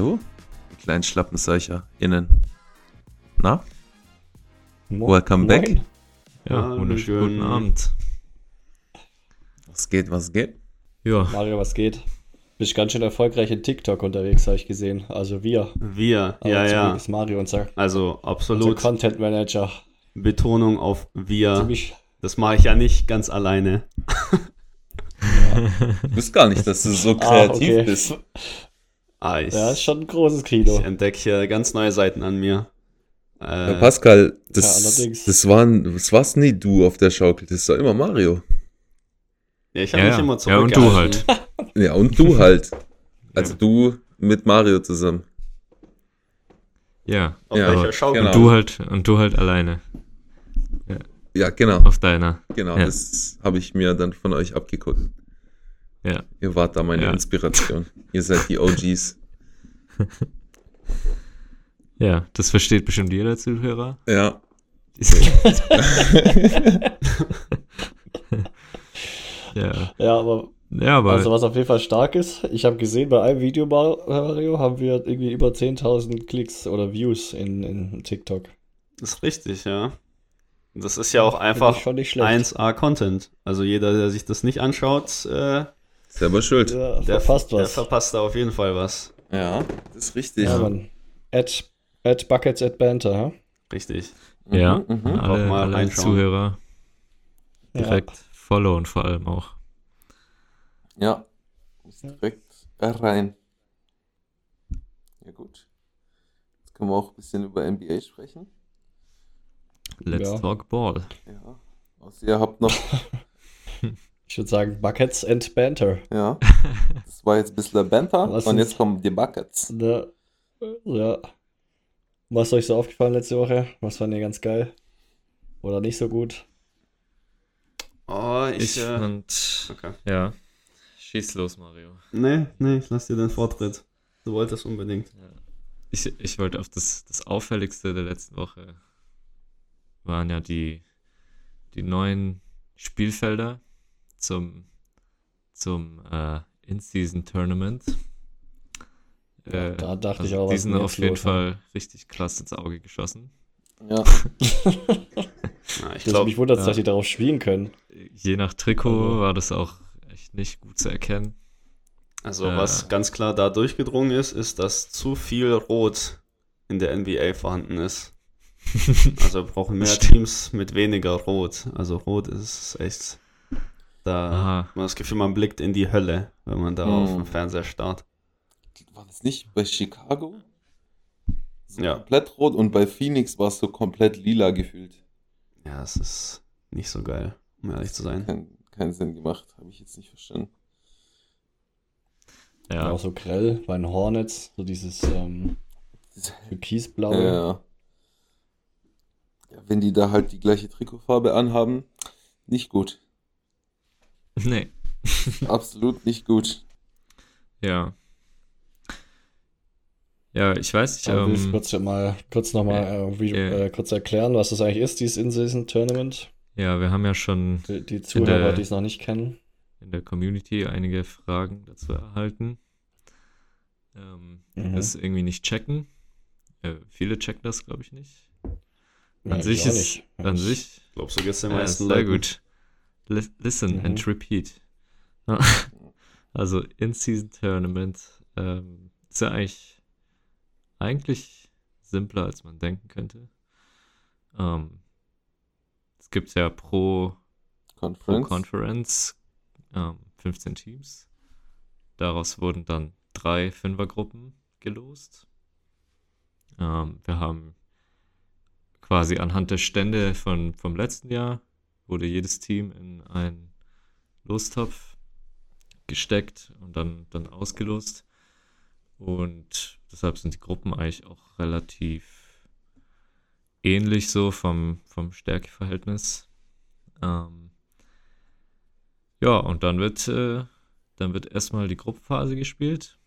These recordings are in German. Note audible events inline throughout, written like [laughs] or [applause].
Hallo? Die kleinen Schlappenseicher innen. Na? Mo Welcome back. Moin. Ja, wunderschönen guten. Abend. Was geht, was geht? Ja, Mario, was geht? Bist ganz schön erfolgreich in TikTok unterwegs, habe ich gesehen. Also wir. Wir, Aber ja, zum ja. Ist Mario unser, Also unser absolut Content Manager. Betonung auf wir. Ziemlich, Das mache ich ja nicht ganz alleine. [laughs] Du bist gar nicht, dass du so Ah, kreativ okay. bist. Ah, ich, ja, ist schon ein großes ich Kino. entdecke hier ganz neue Seiten an mir. Ja, Äh, Pascal, Ja, das, allerdings. das, waren, das war's nie du auf der Schaukel, das war immer Mario. ja, ich habe ja, mich ja. immer ja, und du zurückgehalten. halt. [laughs] Ja, und du halt. [laughs] Also Ja. du mit Mario zusammen. Ja, Auf Ja, welcher Schaukel? genau. und du halt, und du halt alleine Ja, genau. auf deiner. Genau, Ja. das habe ich mir dann von euch abgeguckt. Ja, Ihr wart da meine Ja. Inspiration. Ihr seid die OGs. [laughs] ja, das versteht bestimmt jeder Zuhörer. Ja, [laughs] ja, Ja, aber ja, aber also was auf jeden Fall stark ist, ich habe gesehen, bei einem Video, Mario, haben wir irgendwie über 10.000 Klicks oder Views in, in TikTok. Das ist richtig, ja. Das ist ja auch einfach Finde ich schon nicht schlecht. 1A Content. Also jeder, der sich das nicht anschaut, äh, selber schuld. Ja, der, verpasst der was. verpasst da auf jeden Fall was. Ja, das ist richtig. Ja, Mann. At, at Buckets at Banter, ha? Richtig. ja, Mhm, mhm. alle, Auch mal alle. Zuhörer Ja. direkt followen vor allem auch. Ja, direkt rein. Ja, gut. Jetzt können wir auch ein bisschen über NBA sprechen. Let's Ja. talk ball. Ja. Außer ihr habt noch, [laughs] Ich würde sagen Buckets and Banter. ja. [laughs] Das war jetzt ein bisschen Banter Was und jetzt kommen die Buckets. Ja. ja. Was ist euch so aufgefallen letzte Woche? Was fand ihr ganz geil? Oder nicht so gut? Oh, ich, Ich äh, fand, okay. ja, schieß los, Mario. Nee, nee, ich lass dir den Vortritt. Du wolltest unbedingt. Ich, ich wollte auf das, das Auffälligste der letzten Woche waren ja die, die neuen Spielfelder zum, zum äh, In-Season-Tournament. Äh, da dachte ich also auch, die was sind auf jeden Fall richtig klasse ins Auge geschossen. Ja. [laughs] Ja, ich glaube, mich wundert, ja. dass die darauf spielen können. Je nach Trikot Also- war das auch echt nicht gut zu erkennen. also äh, was ganz klar da durchgedrungen ist, ist, dass zu viel Rot in der NBA vorhanden ist. [laughs] Also wir brauchen mehr. Teams mit weniger Rot. Also Rot ist echt. Da Aha. hat man das Gefühl, man blickt in die Hölle, wenn man da Hm. auf dem Fernseher starrt. War das nicht bei Chicago? So Ja. komplett rot und bei Phoenix war es so komplett lila gefühlt. Ja, es ist nicht so geil, um ehrlich zu sein. Kein, keinen Sinn gemacht, habe ich jetzt nicht verstanden. Ja, Auch so grell bei den Hornets, so dieses ähm, türkisblaue. Ja, ja. ja, wenn die da halt die gleiche Trikotfarbe anhaben, nicht gut. Nee, [laughs] Absolut nicht gut. ja. Ja, ich weiß nicht, du ähm, kurz mal kurz nochmal äh, wie- Ja. äh, kurz erklären, was das eigentlich ist, dieses In-Season-Tournament? ja, wir haben ja schon Die, die Zuhörer, die es noch nicht kennen. in der Community einige Fragen dazu erhalten. Ähm, Mhm. Das irgendwie nicht checken. Äh, viele checken das, glaube ich, nicht. Ja, An ich sich ist, nicht. an Ich- sich, Ich glaube, so geht's den ja, meisten sehr Leuten. gut. Li listen Mhm. and repeat. [laughs] also In-Season Tournament ähm, ist ja eigentlich, eigentlich simpler, als man denken könnte. Ähm, es gibt ja pro pro Conference. Conference ähm, 15 Teams. Daraus wurden dann drei Fünfergruppen gelost. Ähm, wir haben quasi anhand der Stände von, vom letzten Jahr wurde jedes Team in einen Lostopf gesteckt und dann, dann ausgelost. Und deshalb sind die Gruppen eigentlich auch relativ ähnlich so vom, vom Stärkeverhältnis. Ähm, ja, und dann wird, äh, dann wird erstmal die Gruppenphase gespielt.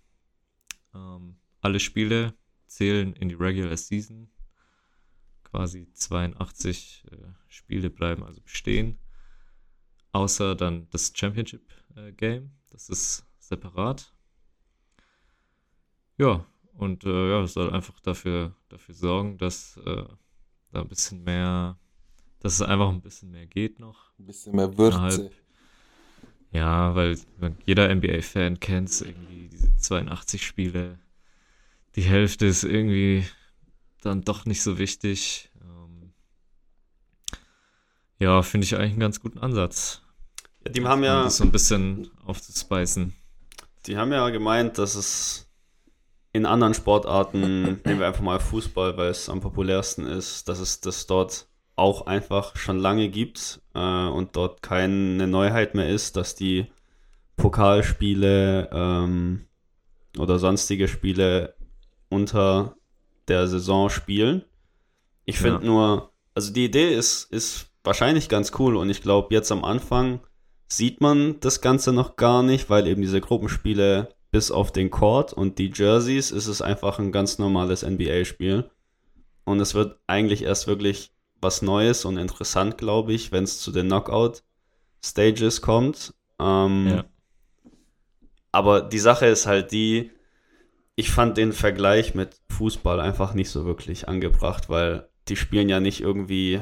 Ähm, alle Spiele zählen in die Regular Season. Quasi 82 äh, Spiele bleiben also bestehen. Außer dann das Championship äh, Game. Das ist separat. Ja, und äh, ja, es soll einfach dafür, dafür sorgen, dass äh, da ein bisschen mehr, dass es einfach ein bisschen mehr geht noch. Ein bisschen mehr Würze. Innerhalb- Ja, weil weil jeder NBA-Fan kennt es irgendwie, diese 82 Spiele. Die Hälfte ist irgendwie dann doch nicht so wichtig. Ähm, ja, finde ich eigentlich einen ganz guten Ansatz. Ja, die haben um ja, das so ein bisschen aufzuspeisen. die haben ja gemeint, dass es in anderen Sportarten, [laughs] nehmen wir einfach mal Fußball, weil es am populärsten ist, dass es das dort auch einfach schon lange gibt äh, und dort keine Neuheit mehr ist, dass die Pokalspiele ähm, oder sonstige Spiele unter der Saison spielen. Ich finde Ja. nur, also die Idee ist, ist wahrscheinlich ganz cool und ich glaube, jetzt am Anfang sieht man das Ganze noch gar nicht, weil eben diese Gruppenspiele bis auf den Court und die Jerseys ist es einfach ein ganz normales NBA-Spiel. Und es wird eigentlich erst wirklich was Neues und interessant, glaube ich, wenn es zu den Knockout-Stages kommt. Ähm, Ja. aber die Sache ist halt die, ich fand den Vergleich mit Fußball einfach nicht so wirklich angebracht, weil die spielen ja nicht irgendwie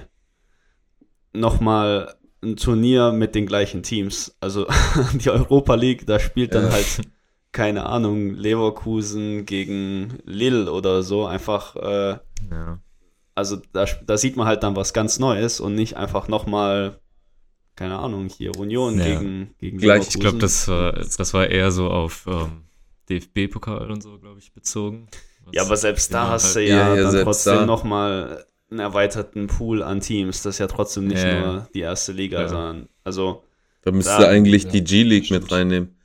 nochmal ein Turnier mit den gleichen Teams. Also [laughs] die Europa League, da spielt dann Ja. halt, keine Ahnung, Leverkusen gegen Lille oder so. Einfach, äh, Ja. also da, da sieht man halt dann was ganz Neues und nicht einfach nochmal, keine Ahnung, hier Union Ja. gegen, gegen Gleich, Ich glaube, das war, das war eher so auf ähm, DFB-Pokal und so, glaube ich, bezogen. Was Ja, aber selbst da hast du halt- ja, Ja, ja, dann trotzdem da. nochmal einen erweiterten Pool an Teams. Das ist ja trotzdem nicht Ja, nur die erste Liga, Ja. sondern, also, Da müsste Da- eigentlich ja, die G-League mit reinnehmen.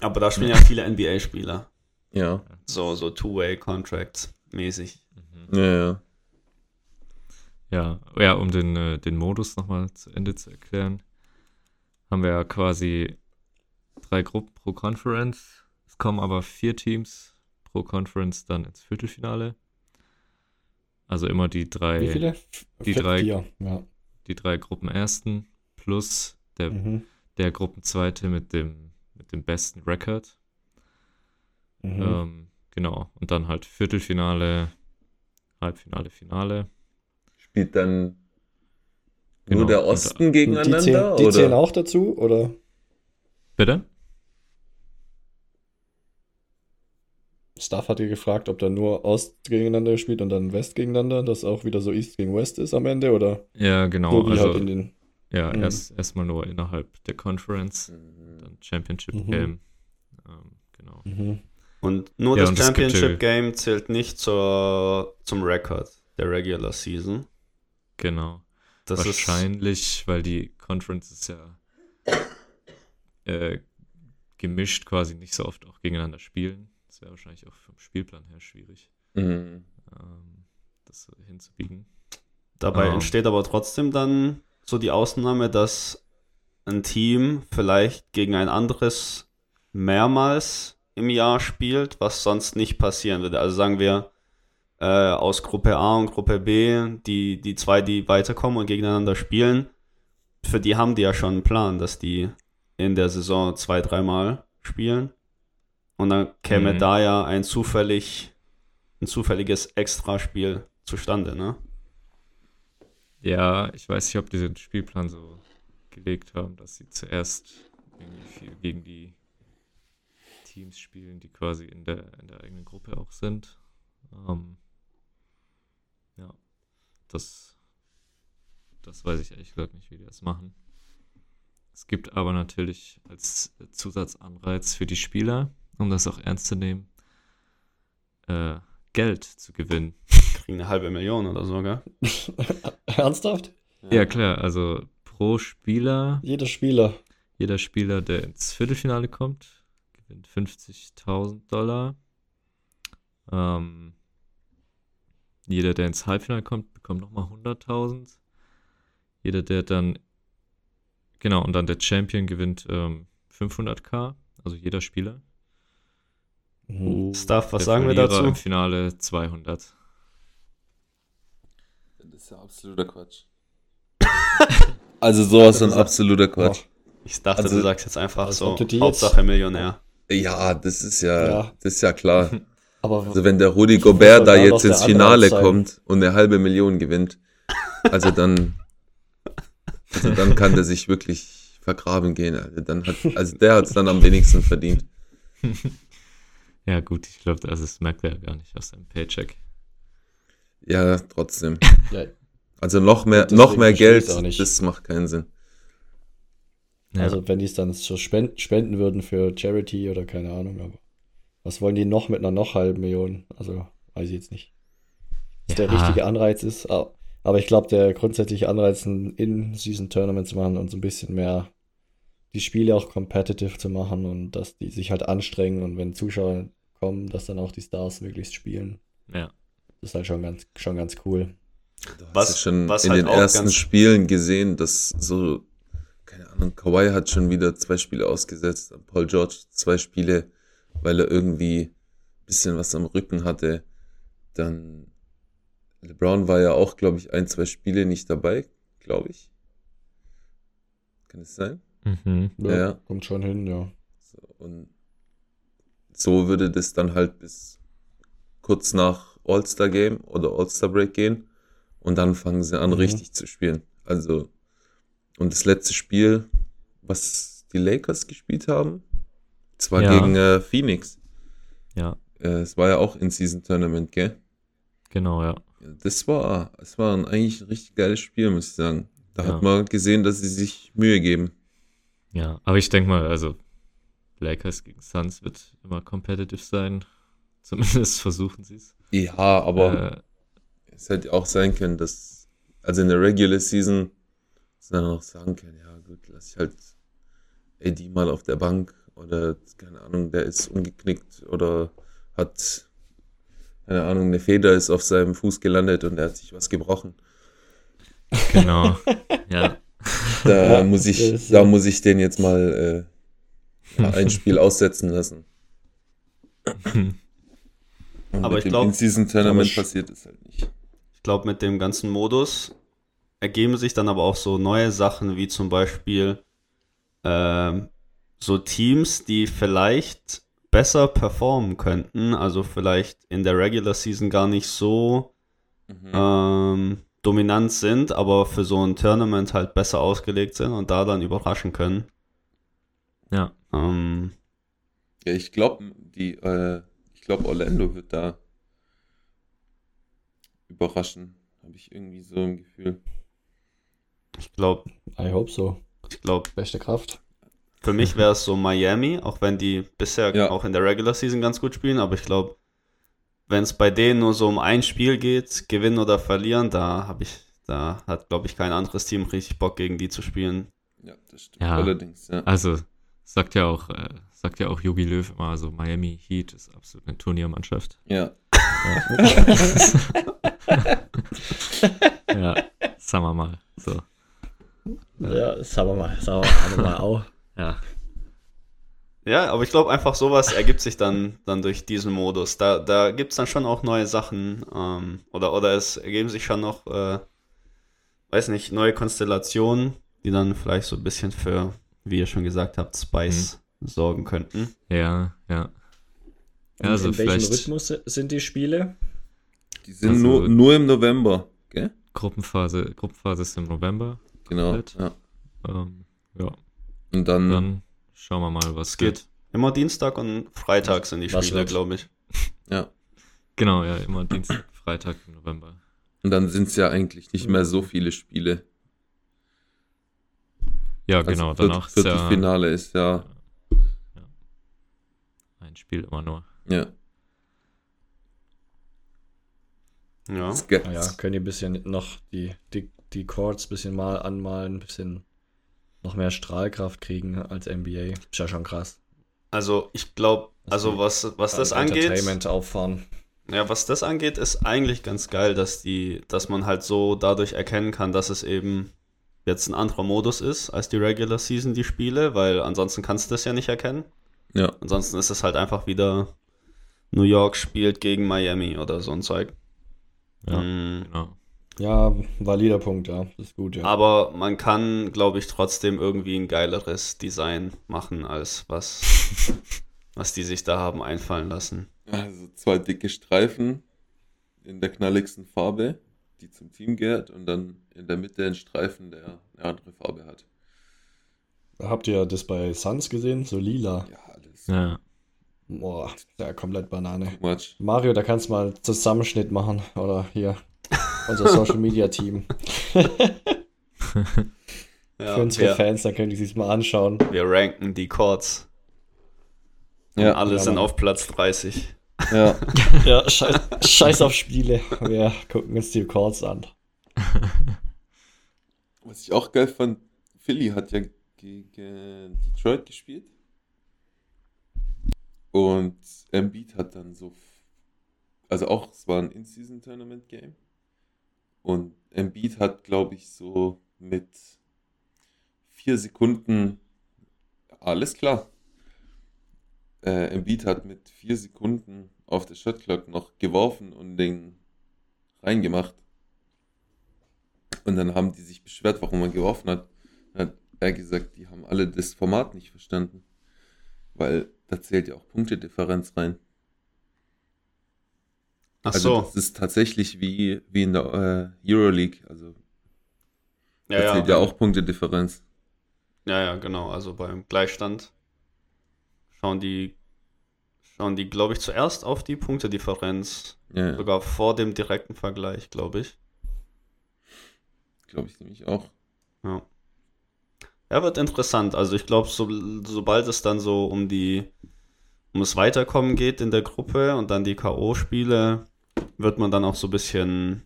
aber da spielen ja viele NBA-Spieler. Ja. So, so Two-Way-Contracts mäßig. Mhm. Ja, ja. Ja, ja, um den, äh, den Modus nochmal zu Ende zu erklären, haben wir ja quasi drei Gruppen pro Conference. Es kommen aber vier Teams pro Conference dann ins Viertelfinale. Also immer die drei, Wie viele? die Vier- drei- Vier, ja. die drei Gruppenersten plus der, Mhm. der Gruppenzweite mit dem, mit dem besten Record. Mhm. Ähm, genau. Und dann halt Viertelfinale, Halbfinale, Finale. Spielt dann Genau. nur der Und- Osten Und die, gegeneinander? zählen, die oder? zählen auch dazu, oder? Bitte? Staff hat ihr gefragt, ob da nur Ost gegeneinander spielt und dann West gegeneinander, dass auch wieder so East gegen West ist am Ende, oder Ja, genau. so wie also, halt in den. ja, Mhm. erst erstmal nur innerhalb der Conference, Mhm. dann Championship Mhm. Game. Ähm, genau. Mhm. Und nur Ja, das und es gibt ja- Championship-Game zählt nicht zur, zum Record der Regular Season. Genau. Das ist Wahrscheinlich, weil die Conference ist ja äh, gemischt quasi nicht so oft auch gegeneinander spielen. Das wäre wahrscheinlich auch vom Spielplan her schwierig, Mhm. ähm, das hinzubiegen. Dabei Ah. entsteht aber trotzdem dann so die Ausnahme, dass ein Team vielleicht gegen ein anderes mehrmals im Jahr spielt, was sonst nicht passieren würde. Also sagen wir äh, aus Gruppe A und Gruppe B, die, die zwei, die weiterkommen und gegeneinander spielen, für die haben die ja schon einen Plan, dass die in der Saison zwei, dreimal spielen. Und dann käme Mhm. da ja ein zufällig, ein zufälliges Extraspiel zustande, ne? Ja, ich weiß nicht, ob die den Spielplan so gelegt haben, dass sie zuerst irgendwie viel gegen die Teams spielen, die quasi in der, in der eigenen Gruppe auch sind. Ähm, ja, das, das weiß ich ehrlich gesagt nicht, wie die das machen. Es gibt aber natürlich als Zusatzanreiz für die Spieler, um das auch ernst zu nehmen, äh, Geld zu gewinnen. Kriegen eine halbe Million oder so, gell? [laughs] Ernsthaft? Ja, klar, also pro Spieler, Jeder Spieler. jeder Spieler, der ins Viertelfinale kommt, gewinnt 50.000 Dollar. Ähm, jeder, der ins Halbfinale kommt, bekommt nochmal 100.000. Jeder, der dann, genau, und dann der Champion gewinnt ähm, 500k, also jeder Spieler. Und Stuff, was sagen wir Verlierer dazu? Im Finale 200. Das ist ja absoluter Quatsch. [laughs] also sowas von ist- absoluter Quatsch. Ich dachte, Also- du sagst jetzt einfach so, Hauptsache Millionär. Ja, das ist ja, Ja. das ist ja klar. Aber Also wenn der Rudi Gobert da jetzt ins Finale kommt und eine halbe Million gewinnt, also dann, also dann kann der sich wirklich vergraben gehen. Also, dann hat, also der hat es dann am wenigsten verdient. [laughs] Ja, gut, ich glaube, also das merkt er ja gar nicht aus seinem Paycheck. Ja, trotzdem. [laughs] ja, Also noch mehr, noch mehr Geld, ich's auch nicht. das macht keinen Sinn. Ja. also wenn die es dann so spenden, würden für Charity oder keine Ahnung, aber was wollen die noch mit einer noch halben Million? Also weiß ich jetzt nicht. Was der Ja. richtige Anreiz ist. Aber ich glaube, der grundsätzliche Anreiz, ein In-Season-Tournament zu machen und so ein bisschen mehr die Spiele auch competitive zu machen und dass die sich halt anstrengen und wenn Zuschauer kommen, dass dann auch die Stars möglichst spielen. ja. Das ist halt schon ganz, schon ganz cool. Du hast Was- ja schon was in halt den auch ersten ganz- Spielen gesehen, dass so, keine Ahnung, Kawhi hat schon wieder zwei Spiele ausgesetzt, Paul George zwei Spiele, weil er irgendwie ein bisschen was am Rücken hatte. Dann LeBron war ja auch, glaube ich, ein, zwei Spiele nicht dabei, glaube ich. Kann es sein? Mhm. Ja, ja. Kommt schon hin, ja. So, und so würde das dann halt bis kurz nach All-Star Game oder All-Star Break gehen und dann fangen sie an, Mhm. richtig zu spielen. Also, und das letzte Spiel, was die Lakers gespielt haben, das war Ja. gegen äh, Phoenix. Ja, Äh, es war ja auch in Season Tournament, gell? genau, ja. Ja, Das war, es war ein, eigentlich ein richtig geiles Spiel, muss ich sagen. Da Ja. hat man gesehen, dass sie sich Mühe geben. Ja, aber ich denke mal, also Lakers gegen Suns wird immer competitive sein. [laughs] Zumindest versuchen sie es. Ja, aber Äh, es hätte auch sein können, dass, also in der Regular Season, man dann auch sagen können, ja gut, lass ich halt AD mal auf der Bank oder, keine Ahnung, der ist umgeknickt oder hat, keine Ahnung, eine Feder ist auf seinem Fuß gelandet und er hat sich was gebrochen. genau. [laughs] ja. Da Ja, muss ich, ist da so. muss ich den jetzt mal äh, ja, ein Spiel aussetzen lassen. Und Aber mit ich dem glaub- In-Season Tournament ich- passiert es halt nicht. Ich glaube, mit dem ganzen Modus ergeben sich dann aber auch so neue Sachen, wie zum Beispiel ähm, so Teams, die vielleicht besser performen könnten, also vielleicht in der Regular Season gar nicht so Mhm. ähm, dominant sind, aber für so ein Tournament halt besser ausgelegt sind und da dann überraschen können. ja. Ähm, Ja, ich glaube, die, äh, ich glaube, Orlando wird da überraschen. Habe ich irgendwie so im Gefühl. ich glaube, I hope so. ich glaube, Beste Kraft. Für mich wäre es so Miami, auch wenn die bisher Ja. auch in der Regular Season ganz gut spielen, aber ich glaube, wenn es bei denen nur so um ein Spiel geht, gewinnen oder verlieren, da habe ich, da hat, glaube ich, kein anderes Team richtig Bock gegen die zu spielen. Ja, das stimmt. Ja. Allerdings, ja. Also, sagt ja auch, äh, sagt ja auch Jogi Löw immer, also Miami Heat ist absolut eine Turniermannschaft. Ja, Ja, [laughs] sagen wir mal. So. Ja, sagen wir mal, sagen wir mal, mal auch. Ja. Ja, aber ich glaube einfach sowas ergibt sich dann, dann durch diesen Modus. Da, da gibt es dann schon auch neue Sachen ähm, oder, oder es ergeben sich schon noch, äh, weiß nicht, neue Konstellationen, die dann vielleicht so ein bisschen für, wie ihr schon gesagt habt, Spice sorgen könnten. Ja, ja. Ja, In- also in welchem vielleicht Rhythmus sind die Spiele? die sind Also- nur, nur im November, gell? Gruppenphase, Gruppenphase ist im November. Genau. Ja. Ähm, ja, Und dann, dann schauen wir mal, was Es geht immer Dienstag und Freitag sind die Was Spiele, glaube ich. [laughs] ja. Genau, ja, immer Dienstag, [laughs] Freitag im November. Und dann sind es ja eigentlich nicht mehr so viele Spiele. Ja, Also genau, Viert- danach ist ja Viertelfinale ist ja, ein Spiel immer nur. ja. Ja. Ah ja, können die ein bisschen noch die, die, die Chords ein bisschen mal anmalen, ein bisschen noch mehr Strahlkraft kriegen als NBA. Ist ja schon krass. Also ich glaube, also was, was das An angeht, Entertainment auffahren. ja, was das angeht, ist eigentlich ganz geil, dass die, dass man halt so dadurch erkennen kann, dass es eben jetzt ein anderer Modus ist als die Regular Season, die Spiele, weil ansonsten kannst du das ja nicht erkennen. ja. Ansonsten ist es halt einfach wieder New York spielt gegen Miami oder so ein Zeug. Ja, Mm, genau. Ja, valider Punkt, ja. Das ist gut, ja. Aber man kann, glaube ich, trotzdem irgendwie ein geileres Design machen, als was [laughs] was die sich da haben einfallen lassen. Also zwei dicke Streifen in der knalligsten Farbe, die zum Team gehört, und dann in der Mitte ein Streifen, der eine andere Farbe hat. Habt ihr das bei Suns gesehen? So lila. Ja, alles. Ja. Boah, ja, komplett Banane. Mario, da kannst du mal einen Zusammenschnitt machen. Oder hier, unser Social Media Team. [laughs] Ja, Für unsere wir, Fans, dann können die sich mal anschauen. wir ranken die Chords. Und Ja, alle ja, sind Mann. auf Platz 30. ja. [laughs] Ja, scheiß, scheiß auf Spiele. Wir gucken uns die Chords an. Was ich auch geil fand, Philly hat ja gegen Detroit gespielt. Und Embiid hat dann so, also auch, es war ein In-Season-Tournament-Game. Und Embiid hat, glaube ich, so mit vier Sekunden, alles klar. Äh, Embiid hat mit vier Sekunden auf der Shotclock noch geworfen und den reingemacht. Und dann haben die sich beschwert, warum er geworfen hat. Dann hat er gesagt, die haben alle das Format nicht verstanden. Weil da zählt ja auch Punktedifferenz rein. Ach also so. das ist tatsächlich wie, wie in der äh, Euroleague. Also Ja, da ja. zählt ja auch Punktedifferenz. Ja, ja, genau. Also beim Gleichstand schauen die, schauen die, glaube ich, zuerst auf die Punktedifferenz. Ja, ja Sogar vor dem direkten Vergleich, glaube ich. glaube ich nämlich auch. Ja. Ja, wird interessant. Also ich glaube, so, sobald es dann so um die, um das Weiterkommen geht in der Gruppe und dann die K.O.-Spiele, wird man dann auch so ein bisschen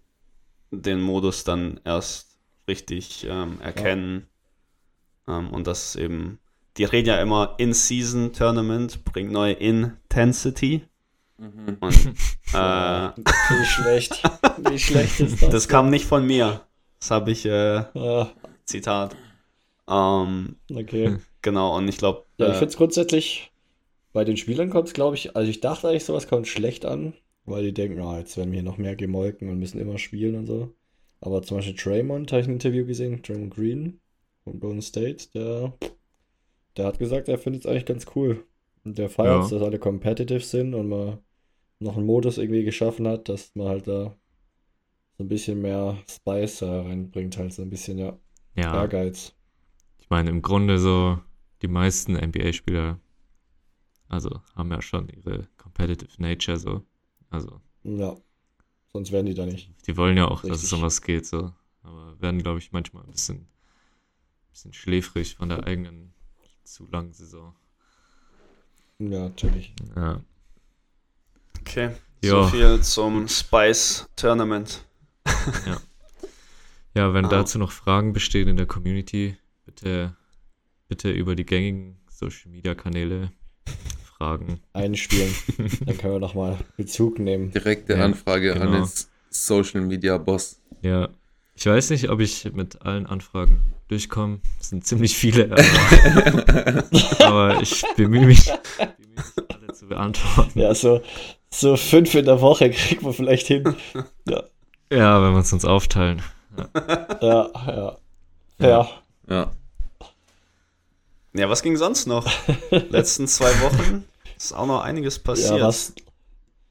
den Modus dann erst richtig ähm, erkennen. Ähm, und das ist eben, die reden ja immer In-Season-Tournament, bringt neue Intensity. Mhm. Und [laughs] äh, Wie schlecht. Wie schlecht ist das? das kam nicht von mir. Das habe ich, äh, Ah, Zitat. Ähm, okay. genau, und ich glaube, Ja, ich äh, finde es grundsätzlich, bei den Spielern kommt es, glaube ich, also ich dachte eigentlich, sowas kommt schlecht an, weil die denken, ah, jetzt werden wir hier noch mehr gemolken und müssen immer spielen und so. Aber zum Beispiel Draymond, habe ich ein Interview gesehen, Draymond Green von Golden State, der, der hat gesagt, er findet es eigentlich ganz cool. Und der feiert es, Ja. dass alle competitive sind und man noch einen Modus irgendwie geschaffen hat, dass man halt da so ein bisschen mehr Spice reinbringt, halt so ein bisschen, ja, Ja, Ehrgeiz. ich meine, im Grunde so die meisten NBA-Spieler, also haben ja schon ihre competitive Nature so. Also, Ja, sonst wären die da nicht. die wollen ja auch, dass es Richtig. um was geht, so. Aber werden, glaube ich, manchmal ein bisschen, bisschen schläfrig von der eigenen zu langen Saison. Ja, natürlich. Ja. Okay, Ja. so viel zum Spice Tournament. Ja, wenn Ah. dazu noch Fragen bestehen in der Community, bitte, bitte über die gängigen Social Media Kanäle fragen. einspielen. [laughs] Dann können wir nochmal Bezug nehmen. Direkte Ja, Anfrage an genau. den Social Media Boss. Ja. Ich weiß nicht, ob ich mit allen Anfragen durchkomme. Es sind ziemlich viele, [laughs] aber, aber ich bemühe mich, bemühe mich, alle zu beantworten. Ja, so, so fünf in der Woche kriegt man vielleicht hin. Ja, wenn wir es uns aufteilen. Ja, ja. Ja, Ja. Ja, was ging sonst noch? Letzten zwei Wochen ist auch noch einiges passiert. ja, was,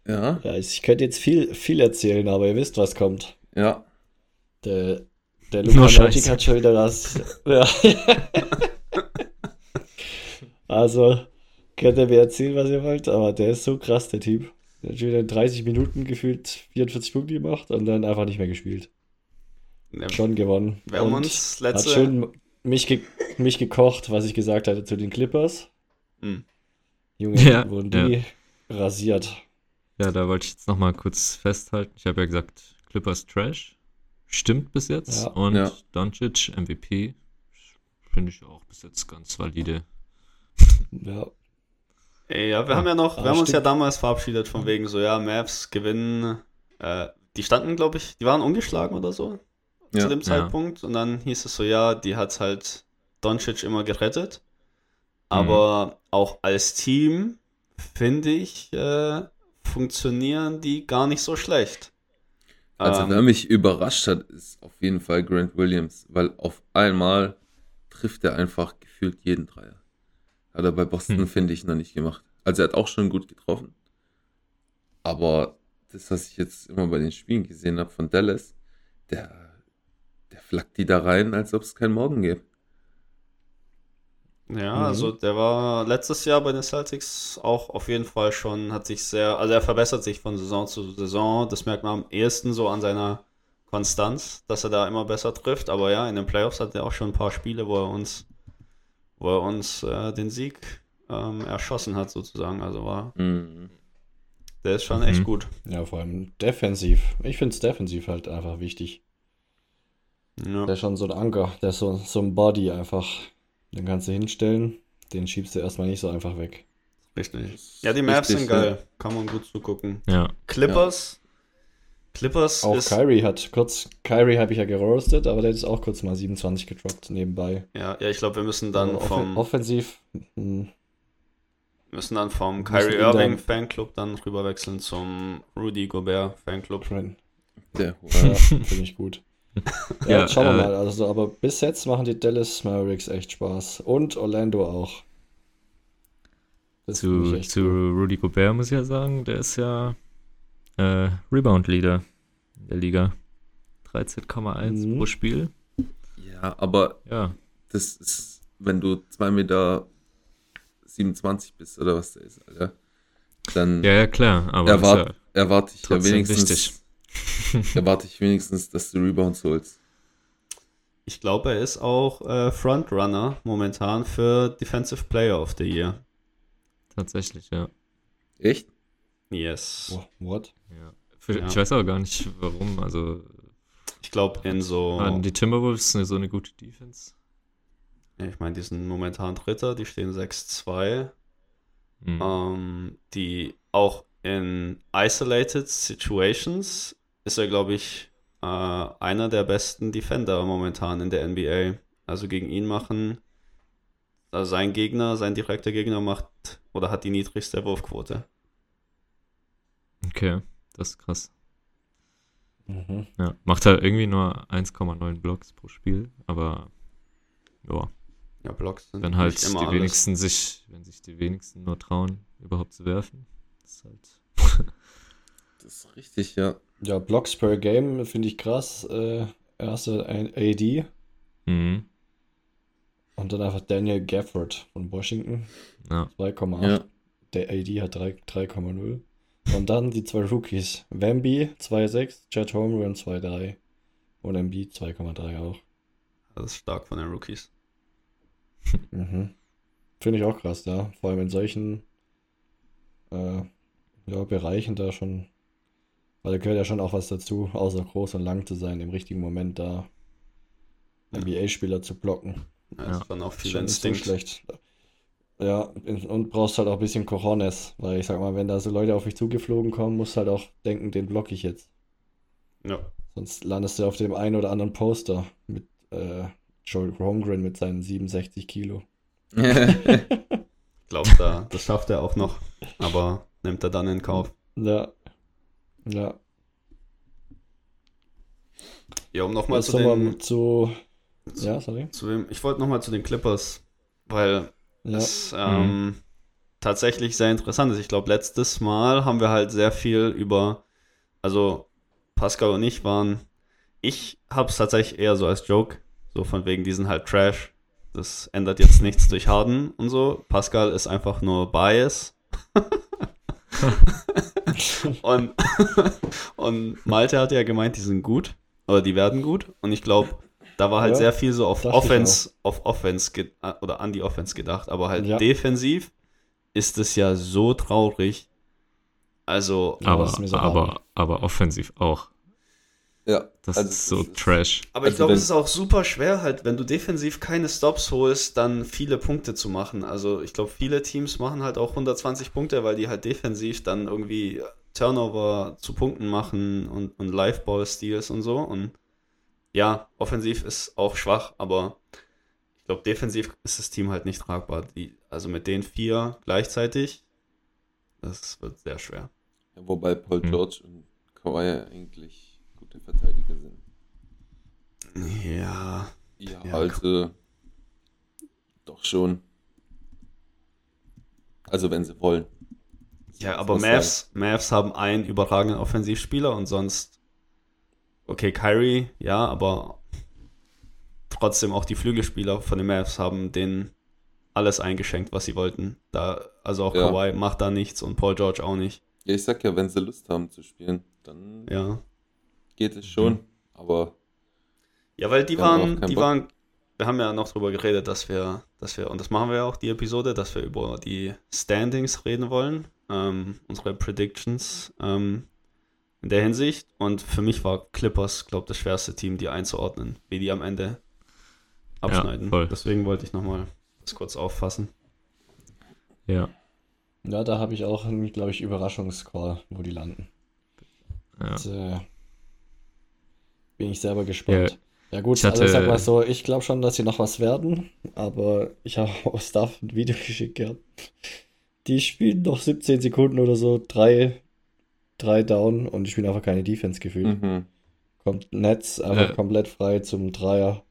Ja. ja, ich könnte jetzt viel, viel erzählen, aber ihr wisst, was kommt. Ja. Der, der. Magic hat schon wieder das. [laughs] Ja. also, könnt ihr mir erzählen, was ihr wollt, aber der ist so krass, der Typ. Der hat schon wieder in 30 Minuten gefühlt 44 Punkte gemacht und dann einfach nicht mehr gespielt. Ja, Schon gewonnen. wir haben uns Hat letzte. schön mich, ge mich gekocht, was ich gesagt hatte zu den Clippers. Hm. Junge, Ja, wurden die rasiert. Ja, da wollte ich jetzt nochmal kurz festhalten. Ich habe ja gesagt, Clippers Trash. Stimmt bis jetzt. Ja. Und Ja. Doncic MVP. Finde ich auch bis jetzt ganz valide. Ja, Ja, wir haben ja noch, wir haben uns ja damals verabschiedet von wegen so, ja, Mavs gewinnen. Äh, die standen, glaube ich, die waren ungeschlagen oder so Ja. zu dem Ja. Zeitpunkt. Und dann hieß es so, ja, die hat halt Doncic immer gerettet. Aber auch als Team, finde ich, äh, funktionieren die gar nicht so schlecht. Also, Ähm, wer mich überrascht hat, ist auf jeden Fall Grant Williams, weil auf einmal trifft er einfach gefühlt jeden Dreier. Hat er bei Boston, Hm. finde ich, noch nicht gemacht. Also er hat auch schon gut getroffen. Aber das, was ich jetzt immer bei den Spielen gesehen habe von Dallas, der, der flackt die da rein, als ob es keinen Morgen gäbe. Ja, Mhm. also der war letztes Jahr bei den Celtics auch auf jeden Fall schon, hat sich sehr, also er verbessert sich von Saison zu Saison. Das merkt man am ehesten so an seiner Konstanz, dass er da immer besser trifft. Aber ja, in den Playoffs hat er auch schon ein paar Spiele, wo er uns, wo er uns äh, den Sieg ähm, erschossen hat, sozusagen. Also war, Mhm. der ist schon echt Mhm. gut. Ja, vor allem defensiv. Ich finde es defensiv halt einfach wichtig. Ja. Der ist schon so ein Anker, der ist so, so ein Body einfach. Den kannst du hinstellen, den schiebst du erstmal nicht so einfach weg. Richtig. Ja, die Maps Richtig, sind geil. Kann man gut zugucken. Ja, Clippers. Clippers Auch ist. Kyrie hat kurz, Kyrie habe ich ja geroastet, aber der ist auch kurz mal 27 gedroppt nebenbei. Ja, ja, ich glaube, wir müssen dann offen- vom, offensiv, hm, müssen dann vom Kyrie Irving dann- Fanclub dann rüberwechseln zum Rudy Gobert Fanclub. Der, Ja, [laughs] finde ich gut. [laughs] Ja, Ja, schauen wir äh, mal. Also, aber bis jetzt machen die Dallas Mavericks echt Spaß. Und Orlando auch. Das zu, zu cool. Rudy Gobert muss ich ja sagen, der ist ja äh, Rebound-Leader in der Liga. 13,1 Mhm. pro Spiel. ja, aber Ja, das ist, wenn du 2 Meter 27 bist oder was der ist, Alter, dann ja, ja klar. Aber erwart, ist erwarte ich ja wenigstens, wichtig. [laughs] erwarte ich wenigstens, dass du Rebounds holst. Ich glaube, er ist auch äh, Frontrunner momentan für Defensive Player of the Year. tatsächlich, ja. Echt? Yes. Oh, what? ja. Für, Ja. Ich weiß aber gar nicht, warum. Also, Ich glaube, in so. waren die Timberwolves eine, so eine gute Defense? Ich meine, die sind momentan Dritter, die stehen 6-2. Hm. Ähm, die auch in Isolated Situations ist er, glaube ich, äh, einer der besten Defender momentan in der NBA. Also gegen ihn machen, also sein Gegner, sein direkter Gegner macht oder hat die niedrigste Wurfquote. Okay, das ist krass. Mhm. Ja, macht halt irgendwie nur 1,9 Blocks pro Spiel, aber ja, Ja, Blocks sind wenn halt nicht die immer alles. wenigsten sich, wenn sich die wenigsten nur trauen, überhaupt zu werfen, ist halt. Das ist richtig, ja. Ja, Blocks per Game finde ich krass. Äh, erste ein AD mhm. und dann einfach Daniel Gafford von Washington. Ja, 2,8. Ja. Der AD hat 3 3,0. Und dann die zwei Rookies. Wemby 2,6, Chad Holmgren 2,3 und MB 2,3 auch. Das ist stark von den Rookies. [laughs] Mhm. Finde ich auch krass, ja. Vor allem in solchen äh, ja, Bereichen da schon. Weil da gehört ja schon auch was dazu, außer groß und lang zu sein, im richtigen Moment da Ja. NBA-Spieler zu blocken. Ja, Ja. Das ist dann auch Ist viel schon nicht so Instinkt. schlecht. Ja, und brauchst halt auch ein bisschen Cojones, weil ich sag mal, wenn da so Leute auf mich zugeflogen kommen, musst halt auch denken, den block ich jetzt. Ja. Sonst landest du auf dem einen oder anderen Poster mit äh, Joel Holmgren mit seinen 67 Kilo. [laughs] Ich glaube, da, das schafft er auch noch. Aber nimmt er dann in Kauf. Ja. Ja. Ja, um nochmal zu den. zu. Ja, sorry. Zu wem, ich wollte nochmal zu den Clippers, weil Ja. es ähm, tatsächlich sehr interessant ist. Ich glaube, letztes Mal haben wir halt sehr viel über, also Pascal und ich waren, ich habe es tatsächlich eher so als Joke, so von wegen, die sind halt Trash. Das ändert jetzt nichts durch Harden und so. Pascal ist einfach nur Bias. [laughs] [laughs] und, und Malte hat ja gemeint, die sind gut, oder die werden gut. Und ich glaube, da war halt Ja, sehr viel so auf Offense, auf Offense ge- äh, oder an die Offense gedacht, aber halt Ja. defensiv ist es ja so traurig. Also, aber, aber, hart. aber offensiv auch. Ja. Das also ist so trash. aber ich Also glaube, es ist auch super schwer, halt, wenn du defensiv keine Stops holst, dann viele Punkte zu machen. Also, ich glaube, viele Teams machen halt auch 120 Punkte, weil die halt defensiv dann irgendwie Turnover zu Punkten machen und, und Live-Ball-Steals und so. Und ja, offensiv ist auch schwach, aber ich glaube, defensiv ist das Team halt nicht tragbar. Die, also mit den vier gleichzeitig, das wird sehr schwer. Ja, wobei Paul Hm. George und Kawhi eigentlich gute Verteidiger sind. Ja, Ja, Ja, also doch schon. Also wenn sie wollen. Ja, aber Mavs, Mavs haben einen überragenden Offensivspieler und sonst, okay, Kyrie, ja, aber trotzdem auch die Flügelspieler von den Mavs haben denen alles eingeschenkt, was sie wollten. Da, also auch Ja. Kawhi macht da nichts und Paul George auch nicht. Ja, ich sag ja, wenn sie Lust haben zu spielen, dann Ja. Geht es schon. Mhm. Aber Ja, weil die waren, die Bock. waren, wir haben ja noch drüber geredet, dass wir, dass wir, und das machen wir ja auch, die Episode, dass wir über die Standings reden wollen, ähm, unsere Predictions ähm, in der Hinsicht. Und für mich war Clippers, glaube ich, das schwerste Team, die einzuordnen, wie die am Ende abschneiden. voll. Deswegen wollte ich nochmal das kurz auffassen. Ja. Ja, da habe ich auch einen, glaube ich, Überraschungscall, wo die landen. ja. Jetzt, äh, bin ich selber gespannt. Ja, Ja, gut, ich hatte- also ich sag mal so, ich glaube schon, dass sie noch was werden, aber ich habe [laughs] aus Staff ein Video [laughs] geschickt gehabt. Die spielen noch 17 Sekunden oder so, drei, drei down und die spielen einfach keine Defense gefühlt. mhm. Kommt Netz einfach Ja. komplett frei zum Dreier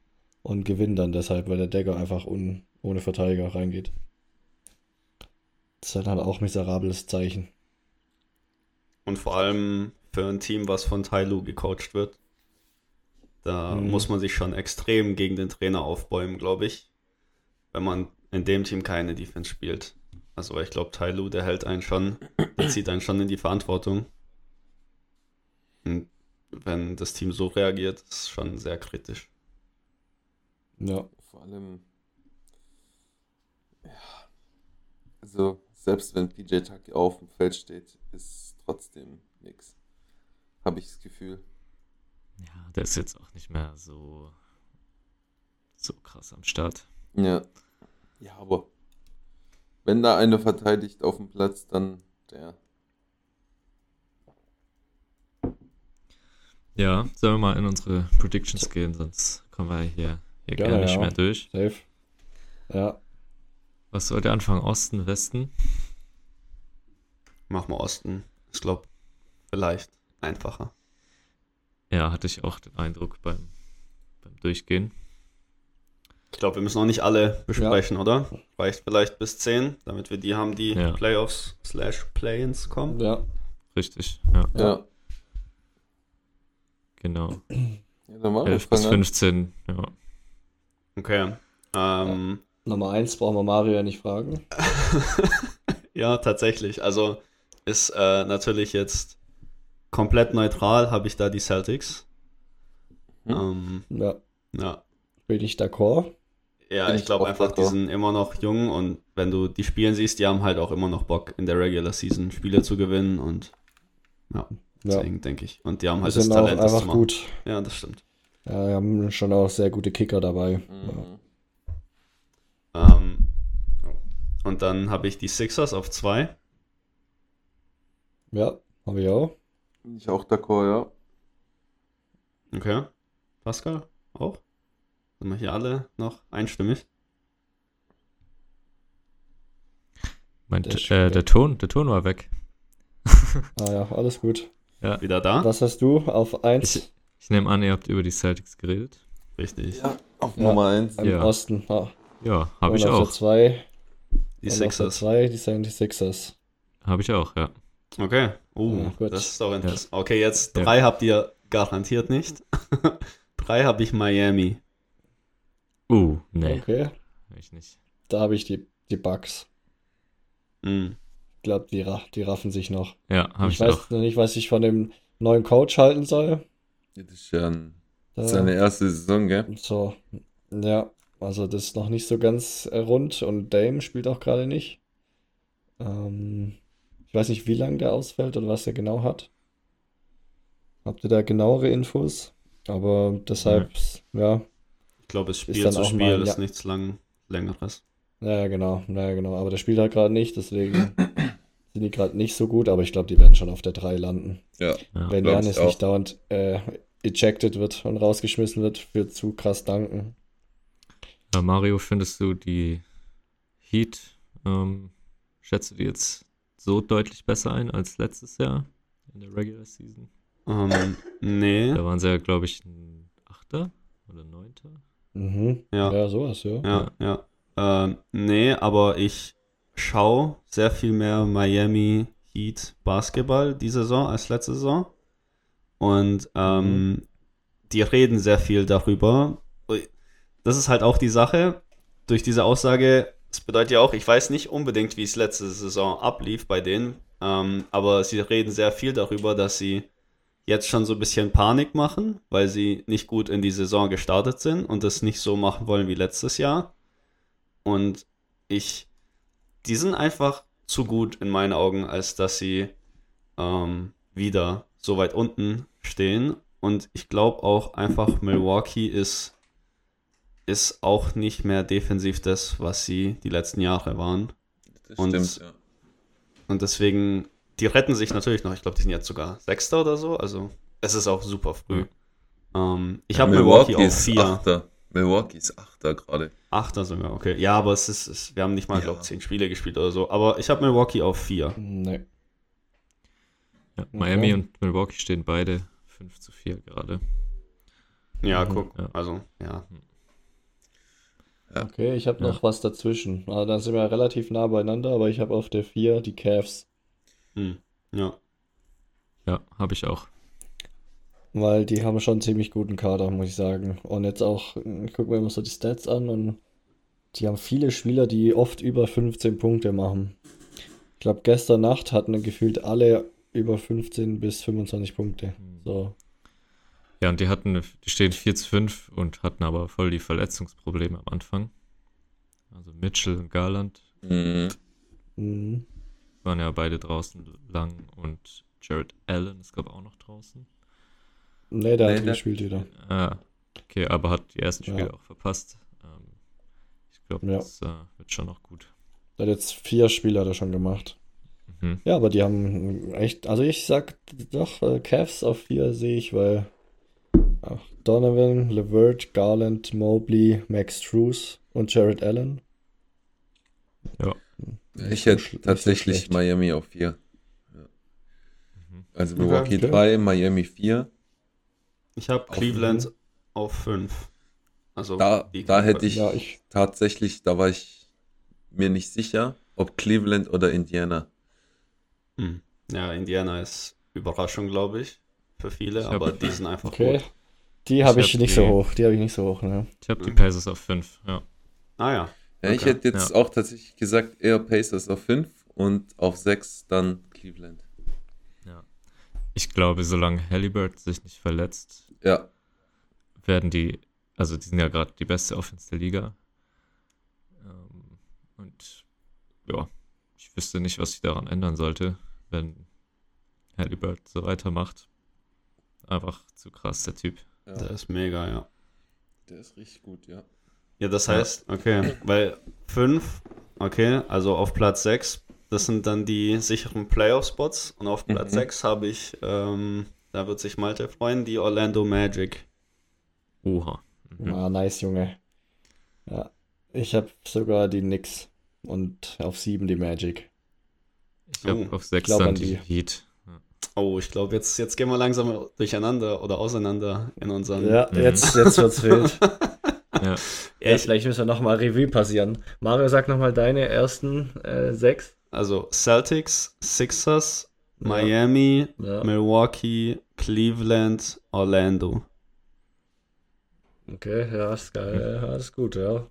und gewinnen dann deshalb, weil der Decker einfach un, ohne Verteidiger reingeht. Das ist halt halt auch ein miserables Zeichen. Und vor allem für ein Team, was von Tai Lu gecoacht wird, da Mhm. muss man sich schon extrem gegen den Trainer aufbäumen, glaube ich, wenn man in dem Team keine Defense spielt. Also ich glaube, Tai Lu, der hält einen schon, der zieht einen schon in die Verantwortung. Und wenn das Team so reagiert, ist es schon sehr kritisch. Ja. vor allem, ja, also selbst wenn PJ Tucker auf dem Feld steht, ist trotzdem nix. Habe ich das Gefühl. Ja, der ist jetzt auch nicht mehr so, so krass am Start. Ja. Ja, aber wenn da einer verteidigt auf dem Platz, dann der. Ja, sollen wir mal in unsere Predictions gehen, sonst kommen wir hier, hier Gerne, gar nicht ja. mehr durch. Safe. Ja. Was soll der Anfang? Osten, Westen? Machen wir Osten. Ich glaube, vielleicht einfacher. Ja, hatte ich auch den Eindruck beim, beim Durchgehen. Ich glaube, wir müssen auch nicht alle besprechen, oder? Reicht vielleicht bis 10, damit wir die haben, die Ja. Playoffs slash Play-ins kommen. Ja. Richtig, ja, Ja. genau. Ja, dann machen wir 11 bis fangen an. 15, ja. Okay. Ähm, Nummer eins brauchen wir Mario ja nicht fragen. [laughs] ja, tatsächlich. Also ist äh, natürlich jetzt komplett neutral, habe ich da die Celtics. Hm? Ähm, Ja. ja. Bin ich d'accord. Ja, Bin ich ich glaube einfach, die sind immer noch jung und wenn du die spielen siehst, die haben halt auch immer noch Bock in der Regular Season Spiele zu gewinnen und ja, Ja. deswegen denke ich. Und die haben Die halt das Talent, das zu einfach machen. gut. Ja, das stimmt. Ja, wir haben schon auch sehr gute Kicker dabei. Mhm. Ähm, und dann habe ich die Sixers auf zwei. Ja, habe ich auch. Bin ich auch d'accord, ja. Okay. Pascal auch? Sind wir hier alle noch einstimmig? Mein, Der äh, der Ton, der Ton war weg. Ah ja, alles gut. Wieder da? Was hast du auf eins Ich, ich nehme an, ihr habt über die Celtics geredet. Richtig. Ja, auf Ja. Nummer 1. im Ja. Osten? Ah. Ja, habe ich auch. zwei, Die Sixers. zwei, die 76ers. Habe ich auch, ja. Okay. Ja, gut. das ist doch interessant. Okay, jetzt Ja. drei habt ihr garantiert nicht. [laughs] drei habe ich Miami. Uh, nee, Okay, ich nicht. da habe ich die, die Bugs. Mhm. Ich glaube, die, die raffen sich noch. Ja, habe ich ich, weiß auch. noch nicht, was ich von dem neuen Coach halten soll. Das ist ja ein, Da- seine erste Saison, gell? So, ja, also das ist noch nicht so ganz äh, rund und Dame spielt auch gerade nicht. Ähm, ich weiß nicht, wie lange der ausfällt oder was er genau hat. Habt ihr da genauere Infos? Aber deshalb, ja, Ich glaube, es Spiel dann zu auch Spiel mal, ist ja. nichts lang längeres. ja, genau, ja, genau. Aber der spielt halt gerade nicht, deswegen [coughs] sind die gerade nicht so gut, aber ich glaube, die werden schon auf der 3 landen. Ja. Ja. Wenn Janis auch. nicht dauernd äh, ejected wird und rausgeschmissen wird für zu krass danken. Ja, Mario, findest du die Heat, ähm, schätzt du die jetzt so deutlich besser ein als letztes Jahr in der Regular Season? Ähm, nee. Da waren sie ja, glaube ich, ein Achter oder Neunter. Mhm. Ja. Ja, sowas, ja. Ja, ja. Ähm, nee, aber ich schaue sehr viel mehr Miami Heat Basketball die Saison als letzte Saison. Und ähm, die reden sehr viel darüber. Das ist halt auch die Sache. Durch diese Aussage, das bedeutet ja auch, ich weiß nicht unbedingt, wie es letzte Saison ablief bei denen, ähm, aber sie reden sehr viel darüber, dass sie jetzt schon so ein bisschen Panik machen, weil sie nicht gut in die Saison gestartet sind und das nicht so machen wollen wie letztes Jahr. Und ich, die sind einfach zu gut in meinen Augen, als dass sie ähm, wieder so weit unten stehen. Und ich glaube auch einfach, Milwaukee ist, ist auch nicht mehr defensiv das, was sie die letzten Jahre waren. Das Und- stimmt, ja. Und deswegen, die retten sich natürlich noch. Ich glaube, die sind jetzt sogar Sechster oder so. Also es ist auch super früh. Ähm, ich habe Milwaukee auf ist vier. Achter. Milwaukee ist Achter gerade. Achter sogar, okay. Ja, aber es ist, es, wir haben nicht mal, Ja. glaube ich, zehn Spiele gespielt oder so. Aber ich habe Milwaukee auf vier. Nee. Ja, Miami und Milwaukee stehen beide 5 zu 4 gerade. Ja, Mhm. guck. Ja. Also, ja. Okay, ich habe Ja. noch was dazwischen. Also, da sind wir relativ nah beieinander, aber ich habe auf der 4 die Cavs. Hm. Ja. Ja, habe ich auch. Weil die haben schon einen ziemlich guten Kader, muss ich sagen. Und jetzt auch, ich gucke mir immer so die Stats an und die haben viele Spieler, die oft über 15 Punkte machen. Ich glaube, gestern Nacht hatten gefühlt alle über 15 bis 25 Punkte. So. Ja, und die hatten, die stehen 4 zu 5 und hatten aber voll die Verletzungsprobleme am Anfang. Also Mitchell und Garland Mhm. Mhm. waren ja beide draußen lang und Jared Allen ist, glaube ich, auch noch draußen. Nee, der Nee, hat der- gespielt wieder. Ah, okay, aber hat die ersten Ja. Spiele auch verpasst. Ähm, ich glaube, Ja. das äh, wird schon noch gut. Der hat jetzt vier Spiele hat er schon gemacht. Mhm. Ja, aber die haben echt, also ich sag doch, äh, Cavs auf vier sehe ich, weil Donovan, LeVert, Garland, Mobley, Max Struess und Jared Allen. Ja. Ich so hätte so tatsächlich schlecht. Miami auf 4. Mhm. Also. Milwaukee Okay. 3, Miami 4. Ich habe Cleveland auf fünf. Also, Da, da hätte ich Ja, ich, tatsächlich, da war ich mir nicht sicher, ob Cleveland oder Indiana. Hm. Ja, Indiana ist Überraschung, glaube ich, für viele, Ich aber die sind einfach okay. gut. Die habe Ich ich hab nicht die- so hoch. Die habe ich nicht so hoch, ne? Ich habe die Mhm. Pacers auf 5, ja. Ah ja. Ja, ich Okay. hätte jetzt Ja. auch tatsächlich gesagt, eher Pacers auf 5 und auf 6 dann Cleveland. Ich glaube, solange Halliburton sich nicht verletzt, Ja, werden die, also die sind ja gerade die beste Offense der Liga. Ähm, und ja, ich wüsste nicht, was sich daran ändern sollte, wenn Halliburton so weitermacht. Einfach zu krass, der Typ. Ja Der ist mega, ja. der ist richtig gut, ja. Ja, das heißt, okay, weil fünf, okay, also auf Platz sechs, das sind dann die sicheren Playoff-Spots und auf Platz Mhm. sechs habe ich, ähm, da wird sich Malte freuen, die Orlando Magic. Oha. Mhm. Ah, nice, Junge. Ja. Ich habe sogar die Knicks und auf sieben die Magic. Ich habe Oh, auf 6 glaub dann an die die. Heat. Oh, ich glaube, jetzt, jetzt gehen wir langsam durcheinander oder auseinander in unseren. Ja, Mhm. jetzt, jetzt wird's [laughs] wild. Ja, Ja, vielleicht müssen wir nochmal Revue passieren. Mario, sag nochmal deine ersten äh, sechs. Also Celtics, Sixers, Ja. Miami, Ja. Milwaukee, Cleveland, Orlando. Okay, ja, ist geil. Ja, ist gut, ja.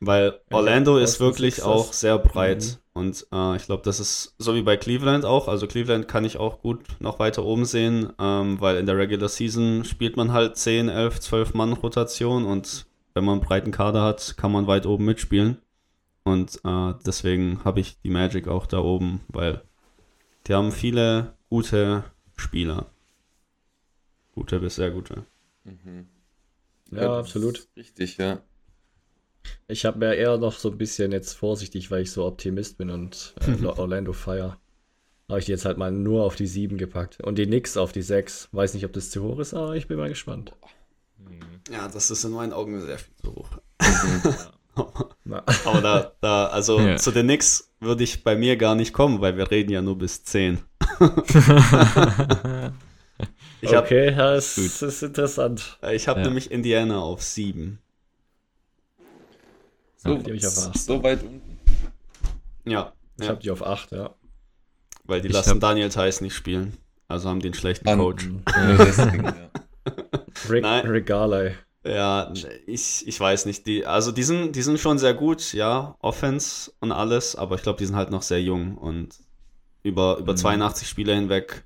Weil Orlando ist wirklich Sixers. auch sehr breit. Mhm. Und äh, ich glaube, das ist so wie bei Cleveland auch. Also Cleveland kann ich auch gut noch weiter oben sehen, ähm, weil in der Regular Season spielt man halt 10, 11, 12 Mann Rotation und wenn man einen breiten Kader hat, kann man weit oben mitspielen. Und äh, deswegen habe ich die Magic auch da oben, weil die haben viele gute Spieler. Gute bis sehr gute. Mhm. Ja, das absolut. Richtig, ja. Ich habe mir eher noch so ein bisschen jetzt vorsichtig, weil ich so Optimist bin und äh, Orlando Fire. Habe ich die jetzt halt mal nur auf die 7 gepackt. Und die Knicks auf die 6. Weiß nicht, ob das zu hoch ist, aber ich bin mal gespannt. Mhm. Ja, das ist in meinen Augen sehr viel zu hoch. [laughs] Na, [laughs] Aber da, da also Ja. zu den Knicks würde ich bei mir gar nicht kommen, weil wir reden ja nur bis 10. [laughs] Ich habe okay, ja, es Gut. es ist interessant. ich hab Ja. nämlich Indiana auf 7. So, die hab ich auf acht. so weit unten. Ja, Ich ja habe die auf 8, ja. weil die Ich lassen Daniel Theiss nicht spielen. Also haben die einen schlechten An- Coach. Deswegen, [laughs] ja. Rick, Nein. Rick Garley. Ja, ich, ich weiß nicht. Die, also die sind, die sind schon sehr gut, ja, Offense und alles, aber ich glaube, die sind halt noch sehr jung und über, über Mhm. 82 Spiele hinweg,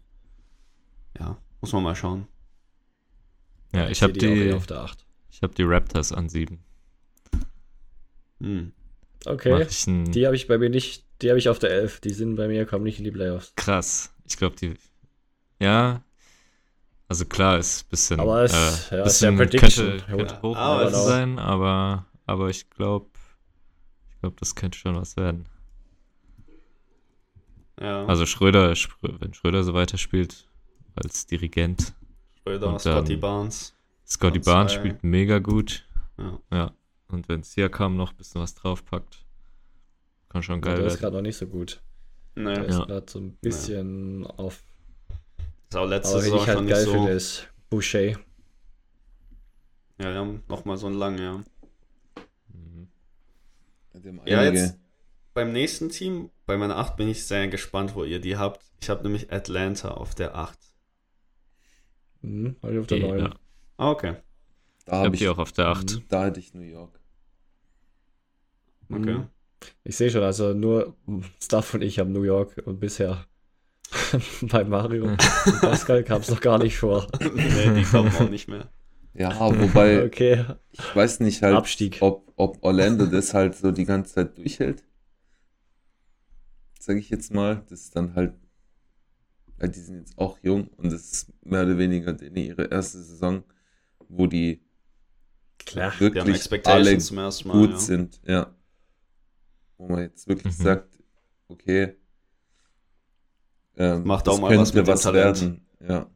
ja, muss man mal schauen. Ja, ich sehe habe die die, auf der 8. ich hab die Raptors an 7. Hm. Okay. Die habe ich bei mir nicht, die habe ich auf der 11. Die sind bei mir, kommen nicht in die Playoffs. krass. Ich glaube, die. Ja. Also klar, ist ein bisschen. Aber es- äh, ja, ist bisschen ja Prediction. Könnte, Ja, könnte gut. hoch Aber aber sein, aber, aber ich glaube, ich glaube, das könnte schon was werden. Ja, Also Schröder, Schrö- wenn Schröder so weiterspielt als Dirigent, Schröder, und Scotty dann- Barnes. Scotty Barnes spielt mega gut. Ja. Ja. Und wenn Siakam noch ein bisschen was draufpackt, kann schon geil der ist werden. gerade noch nicht so gut. Der Ne, ist Ja. gerade so ein bisschen auf. ist auch letzte Aber Saison ich halt schon geil nicht so. finde, ist Boucher. Ja, wir haben nochmal so einen langen, ja. Mhm. Ja, einige- jetzt beim nächsten Team, bei meiner 8 bin ich sehr gespannt, wo ihr die habt. Ich habe nämlich Atlanta auf der 8. Mhm, hab ich auf der Ja. 9. Ah, okay. da habe hab ich, die auch auf der 8. Mhm. da hätte ich New York. Okay. Mhm. Ich sehe schon, also nur Stuff und ich haben New York und bisher [laughs] bei Mario und Pascal kam es noch gar nicht vor. nee, die kommen auch nicht mehr. Ja, wobei, [laughs] Okay, ich weiß nicht halt, Abstieg. ob, ob Orlando das halt so die ganze Zeit durchhält. Sage ich jetzt mal. Das ist dann halt, ja, die sind jetzt auch jung und das ist mehr oder weniger ihre erste Saison, wo die klar. Die haben wirklich alle Expectations zum ersten Mal. gut ja. sind, ja. Wo man jetzt wirklich Mhm. sagt, okay, ähm, Macht auch mal was mit dem was Talent. werden. Ja.